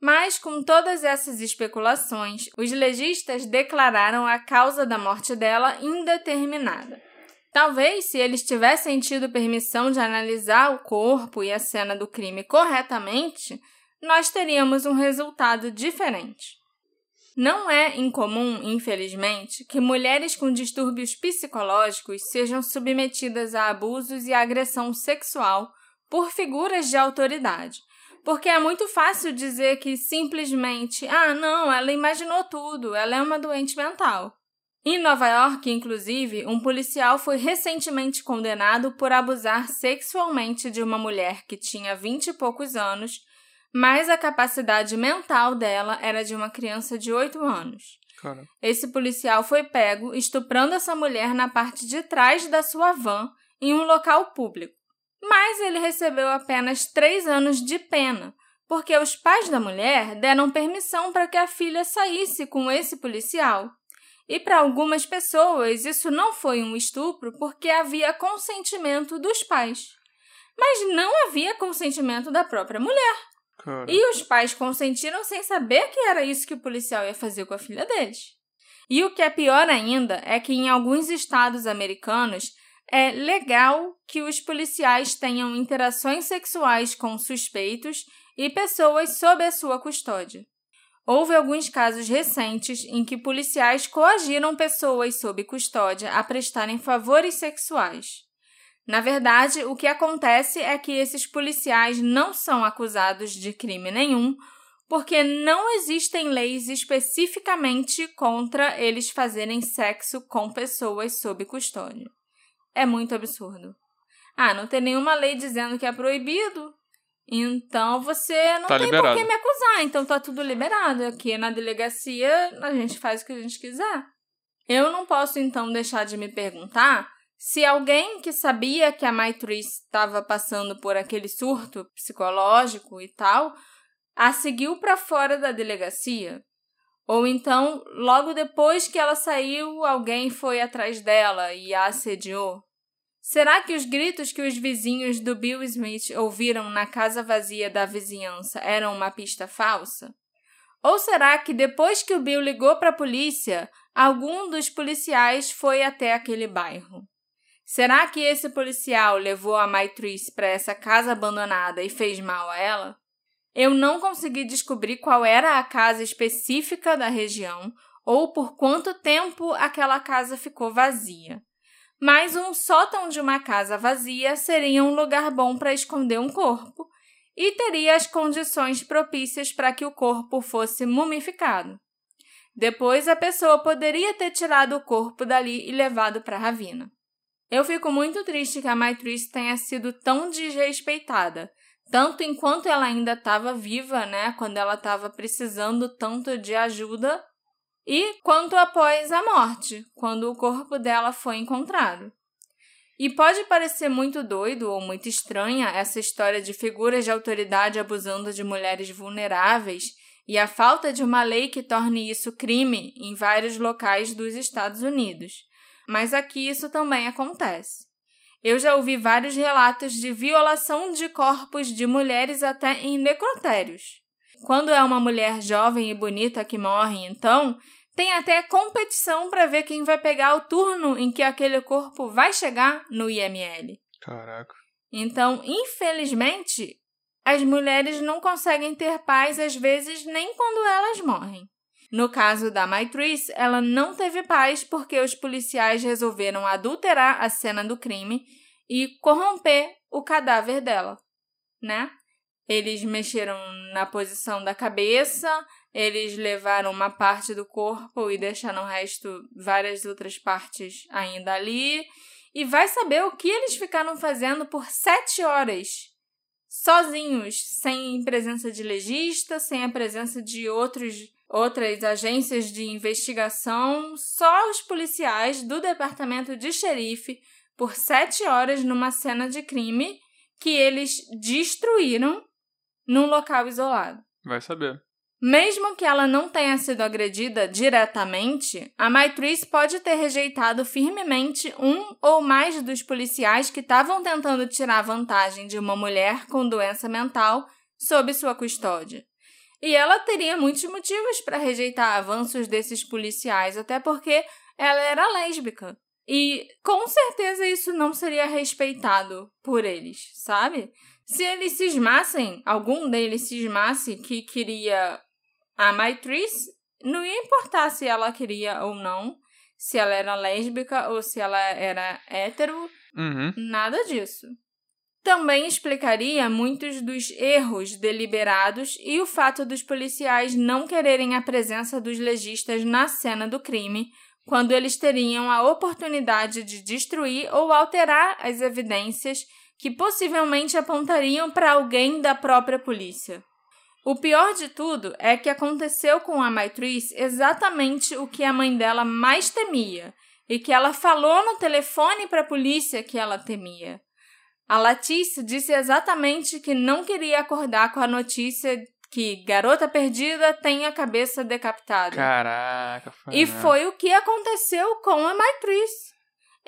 Mas, com todas essas especulações, os legistas declararam a causa da morte dela indeterminada. Talvez, se eles tivessem tido permissão de analisar o corpo e a cena do crime corretamente, nós teríamos um resultado diferente. Não é incomum, infelizmente, que mulheres com distúrbios psicológicos sejam submetidas a abusos e agressão sexual por figuras de autoridade, porque é muito fácil dizer que simplesmente, ah, não, ela imaginou tudo, ela é uma doente mental. Em Nova York, inclusive, um policial foi recentemente condenado por abusar sexualmente de uma mulher que tinha vinte e poucos anos mas a capacidade mental dela era de uma criança de 8 anos. Cara. Esse policial foi pego estuprando essa mulher na parte de trás da sua van em um local público. Mas ele recebeu apenas três anos de pena, porque os pais da mulher deram permissão para que a filha saísse com esse policial. E para algumas pessoas isso não foi um estupro porque havia consentimento dos pais. Mas não havia consentimento da própria mulher. Cara. E os pais consentiram sem saber que era isso que o policial ia fazer com a filha deles. E o que é pior ainda é que em alguns estados americanos é legal que os policiais tenham interações sexuais com suspeitos e pessoas sob a sua custódia. Houve alguns casos recentes em que policiais coagiram pessoas sob custódia a prestarem favores sexuais. Na verdade, o que acontece é que esses policiais não são acusados de crime nenhum, porque não existem leis especificamente contra eles fazerem sexo com pessoas sob custódia. É muito absurdo. Ah, não tem nenhuma lei dizendo que é proibido. Então você não Tá tem liberado. por que me acusar. Então tá tudo liberado. Aqui na delegacia a gente faz o que a gente quiser. Eu não posso então deixar de me perguntar se alguém que sabia que a Maitrice estava passando por aquele surto psicológico e tal, a seguiu para fora da delegacia. Ou então, logo depois que ela saiu, alguém foi atrás dela e a assediou. Será que os gritos que os vizinhos do Bill Smith ouviram na casa vazia da vizinhança eram uma pista falsa? Ou será que depois que o Bill ligou para a polícia, algum dos policiais foi até aquele bairro? Será que esse policial levou a Maitrice para essa casa abandonada e fez mal a ela? Eu não consegui descobrir qual era a casa específica da região ou por quanto tempo aquela casa ficou vazia. Mas um sótão de uma casa vazia seria um lugar bom para esconder um corpo e teria as condições propícias para que o corpo fosse mumificado. Depois a pessoa poderia ter tirado o corpo dali e levado para a ravina. Eu fico muito triste que a Maitrice tenha sido tão desrespeitada, tanto enquanto ela ainda estava viva, né, quando ela estava precisando tanto de ajuda, e quanto após a morte, quando o corpo dela foi encontrado. E pode parecer muito doido ou muito estranha essa história de figuras de autoridade abusando de mulheres vulneráveis e a falta de uma lei que torne isso crime em vários locais dos Estados Unidos mas aqui isso também acontece. Eu já ouvi vários relatos de violação de corpos de mulheres até em necrotérios. Quando é uma mulher jovem e bonita que morre, então, tem até competição para ver quem vai pegar o turno em que aquele corpo vai chegar no IML. Caraca. Então, infelizmente, as mulheres não conseguem ter paz às vezes nem quando elas morrem. No caso da Maitrice, ela não teve paz porque os policiais resolveram adulterar a cena do crime e corromper o cadáver dela, né? Eles mexeram na posição da cabeça, eles levaram uma parte do corpo e deixaram o resto, várias outras partes ainda ali. E vai saber o que eles ficaram fazendo por sete horas, sozinhos, sem presença de legista, sem a presença de outros outras agências de investigação, só os policiais do departamento de xerife por sete horas numa cena de crime que eles destruíram num local isolado. Vai saber. Mesmo que ela não tenha sido agredida diretamente, a Maitrice pode ter rejeitado firmemente um ou mais dos policiais que estavam tentando tirar vantagem de uma mulher com doença mental sob sua custódia. E ela teria muitos motivos para rejeitar avanços desses policiais, até porque ela era lésbica. E com certeza isso não seria respeitado por eles, sabe? Se eles cismassem, algum deles cismasse que queria a Maitriz, não ia importar se ela queria ou não, se ela era lésbica ou se ela era hétero, Uhum. nada disso. Também explicaria muitos dos erros deliberados e o fato dos policiais não quererem a presença dos legistas na cena do crime, quando eles teriam a oportunidade de destruir ou alterar as evidências que possivelmente apontariam para alguém da própria polícia. O pior de tudo é que aconteceu com a Maitriz exatamente o que a mãe dela mais temia e que ela falou no telefone para a polícia que ela temia. A Latice disse exatamente que não queria acordar com a notícia que garota perdida tem a cabeça decapitada. Caraca, foi. E né? foi o que aconteceu com a Maitriz.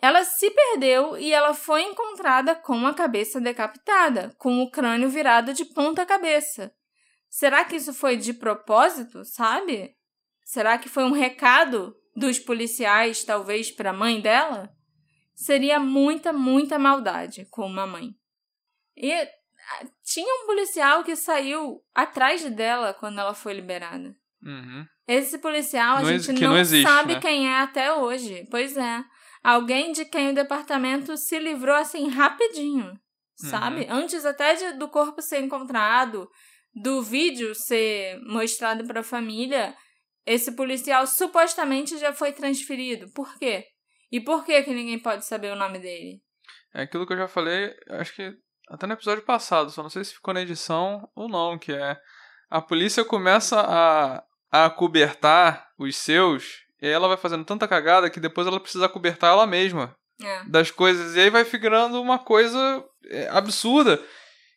Ela se perdeu e ela foi encontrada com a cabeça decapitada, com o crânio virado de ponta cabeça. Será que isso foi de propósito, sabe? Será que foi um recado dos policiais, talvez, para a mãe dela? Seria muita, muita maldade com uma mãe. E ah, tinha um policial que saiu atrás dela quando ela foi liberada. Uhum. Esse policial a Não gente que não, não existe, sabe né? quem é até hoje. Pois é. Alguém de quem o departamento se livrou assim rapidinho, sabe? Uhum. Antes até de- do corpo ser encontrado, do vídeo ser mostrado para a família, esse policial supostamente já foi transferido. Por quê? E por que que ninguém pode saber o nome dele? É aquilo que eu já falei, acho que até no episódio passado, só não sei se ficou na edição ou não, que é a polícia começa a, a cobertar os seus, e aí ela vai fazendo tanta cagada que depois ela precisa cobertar ela mesma É. das coisas, e aí vai figurando uma coisa é, absurda,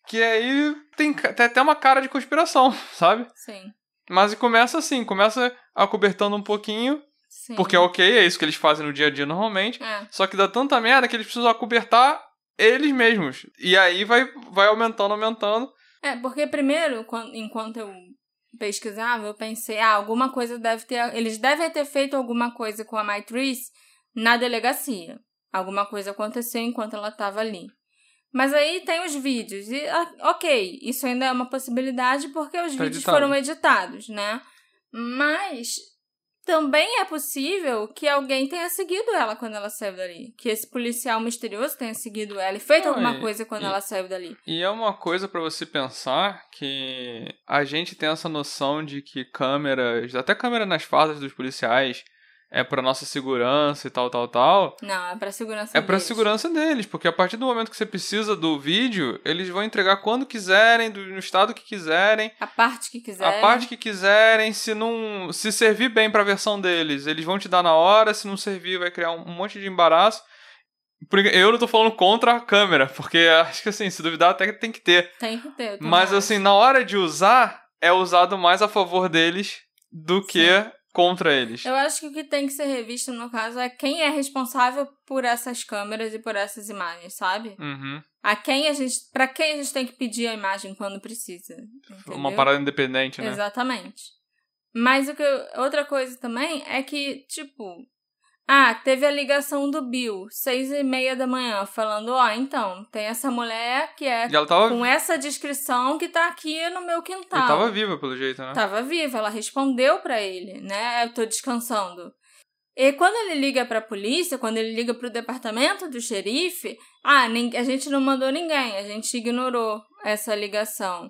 que aí tem, tem até uma cara de conspiração, sabe? Sim. Mas começa assim, começa acobertando um pouquinho, Sim. porque é ok, é isso que eles fazem no dia a dia normalmente, É. só que dá tanta merda que eles precisam acobertar eles mesmos. E aí vai, vai aumentando, aumentando. É, porque primeiro, quan- enquanto eu pesquisava, eu pensei, ah, alguma coisa deve ter. Eles devem ter feito alguma coisa com a Maitriz na delegacia. Alguma coisa aconteceu enquanto ela estava ali. Mas aí tem os vídeos. E, ah, ok, isso ainda é uma possibilidade porque os Tá vídeos editado. foram editados, né? Mas também é possível que alguém tenha seguido ela quando ela saiu dali. Que esse policial misterioso tenha seguido ela e feito Não, alguma e- coisa quando e- ela saiu dali. E é uma coisa pra você pensar que a gente tem essa noção de que câmeras, até câmera nas fardas dos policiais, é pra nossa segurança e tal, tal, tal. Não, é pra segurança É pra deles. segurança deles, porque a partir do momento que você precisa do vídeo, eles vão entregar quando quiserem, do- no estado que quiserem. A parte que quiser. A parte que quiserem, se não se servir bem pra versão deles, eles vão te dar na hora, se não servir vai criar um, um monte de embaraço. Eu não tô falando contra a câmera, porque acho que assim, se duvidar até que tem que ter. Tem que ter. Mas acho. assim, na hora de usar, é usado mais a favor deles do que contra eles. Eu acho que o que tem que ser revisto, no caso, é quem é responsável por essas câmeras e por essas imagens, sabe? Uhum. A quem a gente. Pra quem a gente tem que pedir a imagem quando precisa. Uma entendeu? parada independente, né? Exatamente. Mas o que eu- outra coisa também é que, tipo, ah, teve a ligação do Bill, seis e meia da manhã, falando, ó, então, tem essa mulher que é ela tava, com essa descrição que tá aqui no meu quintal. e tava viva, pelo jeito, né? Tava viva, ela respondeu pra ele, né? Eu tô descansando. E quando ele liga pra polícia, quando ele liga pro departamento do xerife, ah, a gente não mandou ninguém, a gente ignorou essa ligação.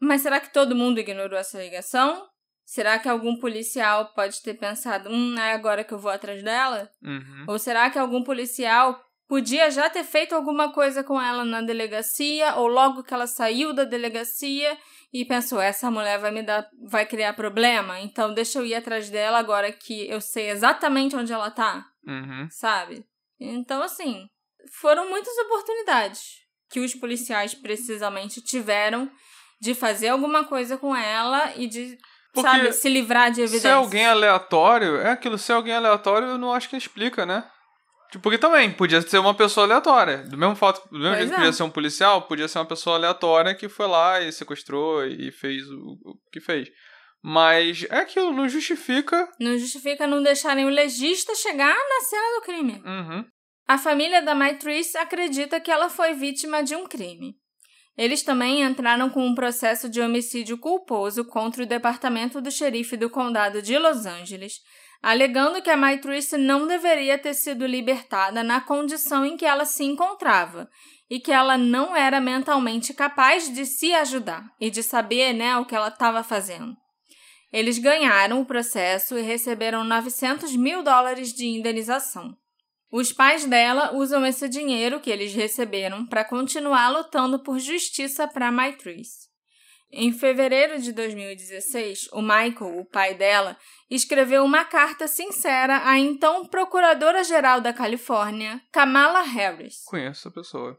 Mas será que todo mundo ignorou essa ligação? Será que algum policial pode ter pensado, hum, é agora que eu vou atrás dela? Uhum. Ou será que algum policial podia já ter feito alguma coisa com ela na delegacia, ou logo que ela saiu da delegacia e pensou, essa mulher vai me dar, vai criar problema, então deixa eu ir atrás dela agora que eu sei exatamente onde ela tá, Uhum. sabe? Então, assim, foram muitas oportunidades que os policiais precisamente tiveram de fazer alguma coisa com ela e de, Porque sabe, se livrar de evidências. Se é alguém aleatório, é aquilo, se é alguém aleatório, eu não acho que explica, né? Tipo, porque também, podia ser uma pessoa aleatória. Do mesmo fato, do mesmo Pois jeito que é. podia ser um policial, podia ser uma pessoa aleatória que foi lá e sequestrou e fez o, o que fez. Mas é aquilo, não justifica. Não justifica não deixarem o legista chegar na cena do crime. Uhum. A família da Maitrice acredita que ela foi vítima de um crime. Eles também entraram com um processo de homicídio culposo contra o departamento do xerife do condado de Los Angeles, alegando que a Maitrice não deveria ter sido libertada na condição em que ela se encontrava e que ela não era mentalmente capaz de se ajudar e de saber né, o que ela estava fazendo. Eles ganharam o processo e receberam 900 mil dólares de indenização. Os pais dela usam esse dinheiro que eles receberam para continuar lutando por justiça para Maitrice. Em fevereiro de 2016, o Michael, o pai dela, escreveu uma carta sincera à então Procuradora-Geral da Califórnia, Kamala Harris. Conheço a pessoa.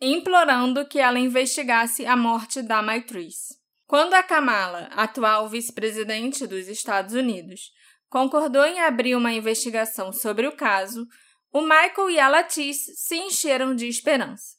Implorando que ela investigasse a morte da Maitrice. Quando a Kamala, atual vice-presidente dos Estados Unidos, concordou em abrir uma investigação sobre o caso, o Michael e a Latice se encheram de esperança.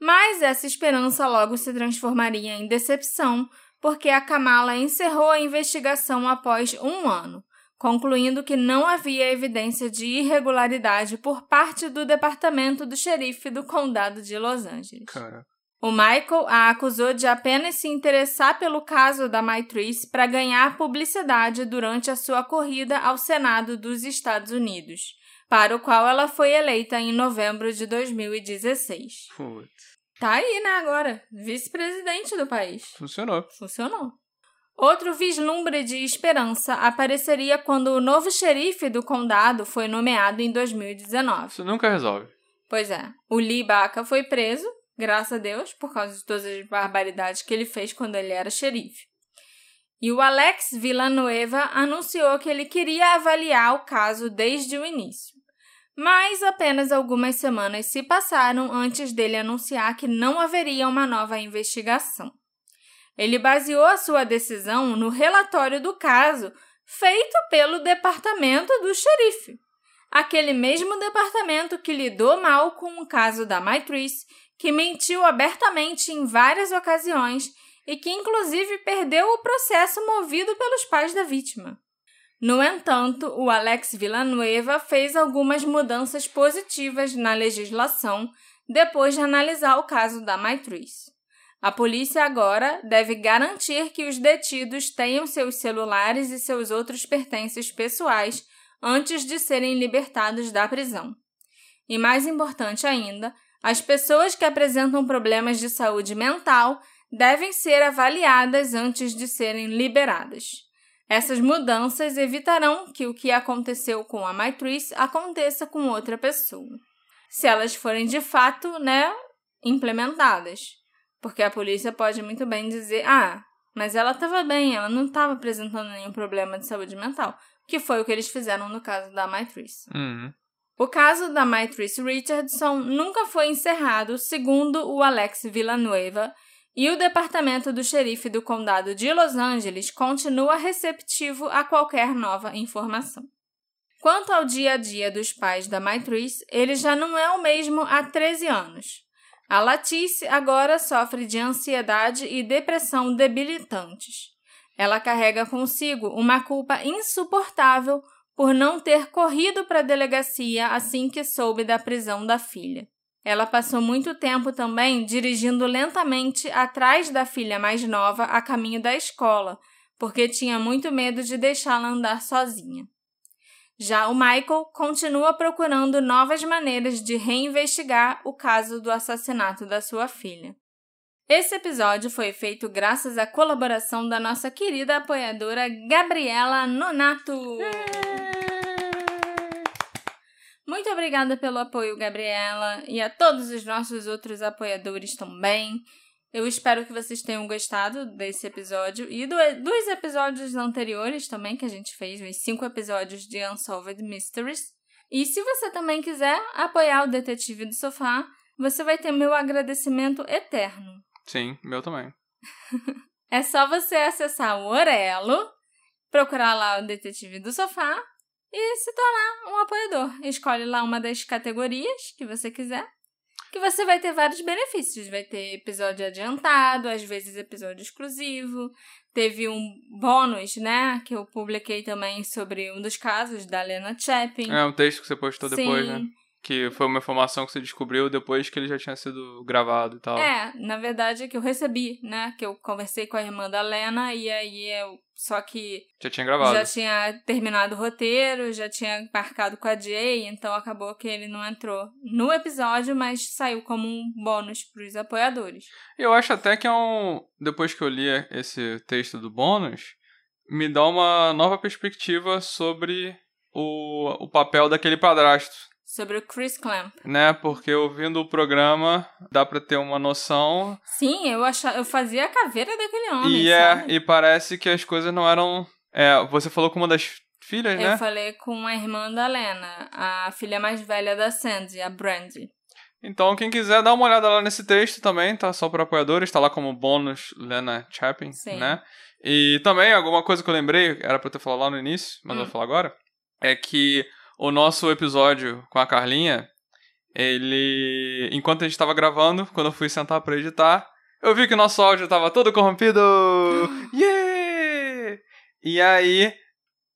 Mas essa esperança logo se transformaria em decepção, porque a Kamala encerrou a investigação após um ano, concluindo que não havia evidência de irregularidade por parte do departamento do xerife do condado de Los Angeles. Cara. O Michael a acusou de apenas se interessar pelo caso da Maitrice para ganhar publicidade durante a sua corrida ao Senado dos Estados Unidos para o qual ela foi eleita em novembro de 2016. Putz. Tá aí, né, agora? Vice-presidente do país. Funcionou. Funcionou. Outro vislumbre de esperança apareceria quando o novo xerife do condado foi nomeado em 2019. Isso nunca resolve. Pois é. O Lee Baca foi preso, graças a Deus, por causa de todas as barbaridades que ele fez quando ele era xerife. E o Alex Villanueva anunciou que ele queria avaliar o caso desde o início. Mas apenas algumas semanas se passaram antes dele anunciar que não haveria uma nova investigação. Ele baseou a sua decisão no relatório do caso feito pelo departamento do xerife, aquele mesmo departamento que lidou mal com o caso da Maitrice, que mentiu abertamente em várias ocasiões e que inclusive perdeu o processo movido pelos pais da vítima. No entanto, o Alex Villanueva fez algumas mudanças positivas na legislação depois de analisar o caso da Maitrice. A polícia agora deve garantir que os detidos tenham seus celulares e seus outros pertences pessoais antes de serem libertados da prisão. E mais importante ainda, as pessoas que apresentam problemas de saúde mental devem ser avaliadas antes de serem liberadas. Essas mudanças evitarão que o que aconteceu com a Maitrice aconteça com outra pessoa. Se elas forem de fato, né, implementadas. Porque a polícia pode muito bem dizer: "Ah, mas ela estava bem, ela não estava apresentando nenhum problema de saúde mental", que foi o que eles fizeram no caso da Maitrice. Uhum. O caso da Maitrice Richardson nunca foi encerrado, segundo o Alex Villanueva, e o departamento do xerife do condado de Los Angeles continua receptivo a qualquer nova informação. Quanto ao dia a dia dos pais da Maitrice, ele já não é o mesmo há 13 anos. A Latice agora sofre de ansiedade e depressão debilitantes. Ela carrega consigo uma culpa insuportável por não ter corrido para a delegacia assim que soube da prisão da filha. Ela passou muito tempo também dirigindo lentamente atrás da filha mais nova a caminho da escola, porque tinha muito medo de deixá-la andar sozinha. Já o Michael continua procurando novas maneiras de reinvestigar o caso do assassinato da sua filha. Esse episódio foi feito graças à colaboração da nossa querida apoiadora Gabriela Nonato. Muito obrigada pelo apoio, Gabriela, e a todos os nossos outros apoiadores também. Eu espero que vocês tenham gostado desse episódio e do, dos episódios anteriores também que a gente fez, os cinco episódios de Unsolved Mysteries. E se você também quiser apoiar o Detetive do Sofá, você vai ter meu agradecimento eterno. Sim, meu também. é só você acessar o Orelo, procurar lá o Detetive do Sofá e se tornar um apoiador. Escolhe lá uma das categorias que você quiser, que você vai ter vários benefícios. Vai ter episódio adiantado, às vezes episódio exclusivo. Teve um bônus, né, que eu publiquei também sobre um dos casos da Lena Chapin. É, um texto que você postou Sim. depois, né? Que foi uma informação que você descobriu depois que ele já tinha sido gravado e tal. É, na verdade é que eu recebi, né? Que eu conversei com a irmã da Lena e aí eu. Só que Já tinha gravado. já tinha terminado o roteiro, já tinha marcado com a Jay, então acabou que ele não entrou no episódio, mas saiu como um bônus pros apoiadores. Eu acho até que é um. Depois que eu li esse texto do bônus, me dá uma nova perspectiva sobre o, o papel daquele padrasto. Sobre o Chris Clamp. Né? Porque ouvindo o programa, dá pra ter uma noção. Sim, eu achava, eu fazia a caveira daquele homem. e é, e parece que as coisas não eram. É, você falou com uma das filhas, Eu né? falei com a irmã da Lena, a filha mais velha da Sandy, a Brandy. Então, quem quiser, dá uma olhada lá nesse texto também, tá? Só para apoiadores, tá lá como bônus Lena Chapin, Sim. né? E também, alguma coisa que eu lembrei, era pra eu ter falado lá no início, mas eu Hum. vou falar agora, é que o nosso episódio com a Carlinha, ele... Enquanto a gente tava gravando, quando eu fui sentar pra editar, eu vi que o nosso áudio tava todo corrompido! yeah! E aí...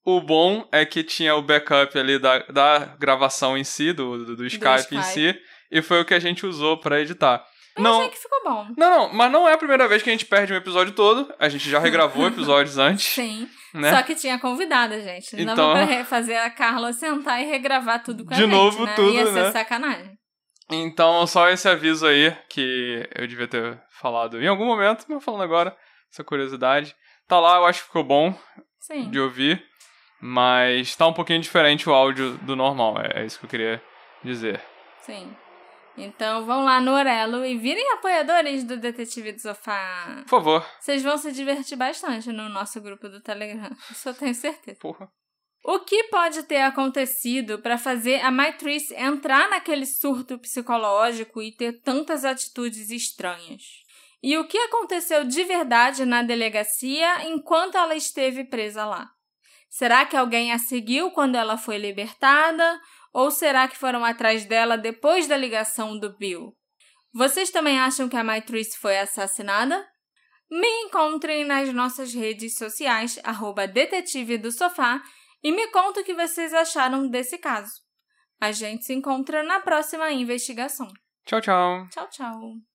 O bom é que tinha o backup ali da, da gravação em si, do, do, do Skype em Skype. si, e foi o que a gente usou pra editar. Eu Não, achei que ficou bom. não, não, mas não é a primeira vez que a gente perde um episódio todo. A gente já regravou episódios antes, Sim. né? Só que tinha convidada, gente. Não Então- dava pra fazer a Carla sentar e regravar tudo com a De gente, novo né? tudo, Ia ser né? sacanagem. Então, só esse aviso aí que eu devia ter falado em algum momento, mas falando agora, essa curiosidade. Tá lá, eu acho que ficou bom Sim. de ouvir, mas tá um pouquinho diferente o áudio do normal, é, é isso que eu queria dizer. Sim. Então vão lá no Orelo e virem apoiadores do Detetive do Sofá. Por favor, Vocês vão se divertir bastante no nosso grupo do Telegram. Isso eu tenho certeza. porra. O que pode ter acontecido para fazer a Maitrice entrar naquele surto psicológico e ter tantas atitudes estranhas? E o que aconteceu de verdade na delegacia enquanto ela esteve presa lá? Será que alguém a seguiu quando ela foi libertada? Ou será que foram atrás dela depois da ligação do Bill? Vocês também acham que a Maitrice foi assassinada? Me encontrem nas nossas redes sociais, arroba Detetive do Sofá, e me conta o que vocês acharam desse caso. A gente se encontra na próxima investigação. Tchau, tchau. Tchau, tchau.